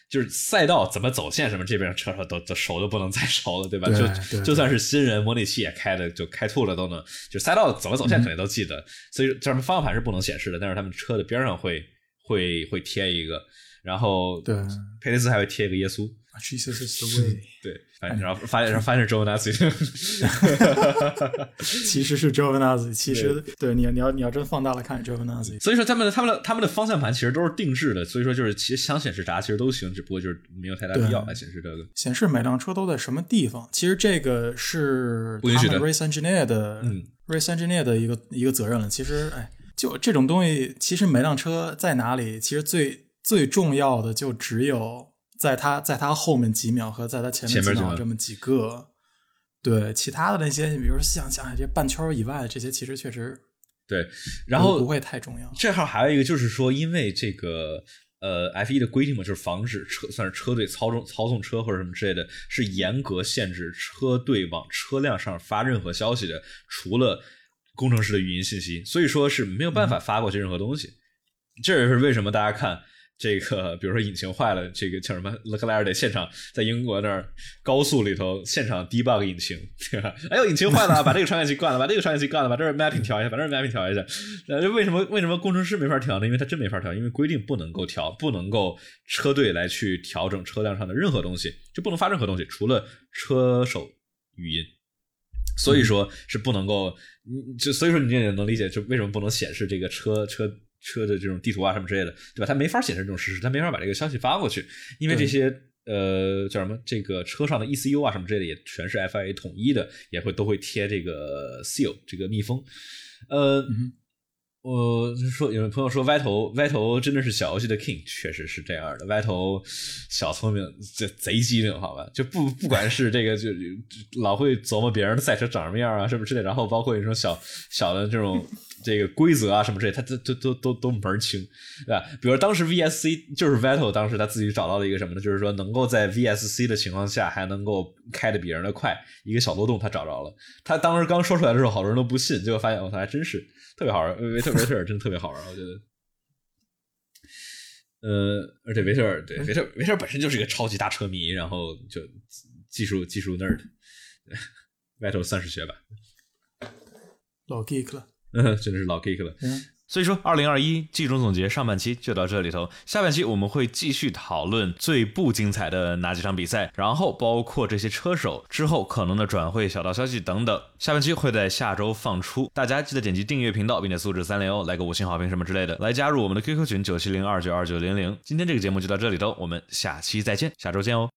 就是赛道怎么走线什么，这边车手都都熟的不能再熟了，对吧？就就算是新人，模拟器也开的就开吐了都能，就赛道怎么走线肯定都记得。所以这方向盘是不能显示的，但是他们车的边上会。会会贴一个，然后对佩雷斯还会贴一个耶稣，Jesus is the way。对，然后 发现然后发现是 Joe Nazi，其实是 Joe Nazi，其实对你要你要你要真放大了看 Joe Nazi。所以说他们的他们的他们的方向盘其实都是定制的，所以说就是其实想显示啥其实都行，只不过就是没有太大必要来显示这个。显示每辆车都在什么地方，其实这个是不允许的。Race Engineer 的嗯，Race Engineer 的一个一个责任了。其实哎。就这种东西，其实每辆车在哪里，其实最最重要的就只有在它在它后面几秒和在它前面几秒这么几个。对，其他的那些，比如说像像这些半圈以外的这些，其实确实对，然后不会太重要。这号还有一个就是说，因为这个呃 F 一的规定嘛，就是防止车算是车队操纵操纵车或者什么之类的，是严格限制车队往车辆上发任何消息的，除了。工程师的语音信息，所以说是没有办法发过去任何东西。这也是为什么大家看，这个比如说引擎坏了，这个叫什么？勒克莱尔得现场在英国那儿高速里头现场 debug 引擎，对吧？哎呦，引擎坏了，把这个传感器关了，把这个传感器关了，把这儿 mapping 调一下，把这儿 mapping 调一下。呃，为什么为什么工程师没法调呢？因为他真没法调，因为规定不能够调，不能够车队来去调整车辆上的任何东西，就不能发任何东西，除了车手语音。所以说是不能够，就所以说你也能理解，就为什么不能显示这个车车车的这种地图啊什么之类的，对吧？它没法显示这种实时，它没法把这个消息发过去，因为这些呃叫什么，这个车上的 ECU 啊什么之类的也全是 FIA 统一的，也会都会贴这个 seal 这个密封，呃。我说，有朋友说歪头，歪头真的是小游戏的 king，确实是这样的。歪头小聪明，这贼机灵，好吧？就不不管是这个，就老会琢磨别人的赛车长什么样啊，什么之类。然后包括一种小小的这种这个规则啊什么之类，他都都都都都门清，对吧？比如当时 VSC 就是 Vettel 当时他自己找到了一个什么呢？就是说能够在 VSC 的情况下还能够开的比人的快，一个小漏洞他找着了。他当时刚说出来的时候，好多人都不信，结果发现我操，还真是。特别好玩，维特维特尔真的特别好玩，我觉得。呃，而且维特尔对维特维特尔本身就是一个超级大车迷，然后就技术技术 nerd，外头算是学霸，老 geek 了，嗯，真的是老 geek 了。所以说，二零二一季中总结上半期就到这里头，下半期我们会继续讨论最不精彩的哪几场比赛，然后包括这些车手之后可能的转会小道消息等等。下半期会在下周放出，大家记得点击订阅频道，并且素质三连哦，来个五星好评什么之类的，来加入我们的 QQ 群九七零二九二九零零。今天这个节目就到这里头，我们下期再见，下周见哦。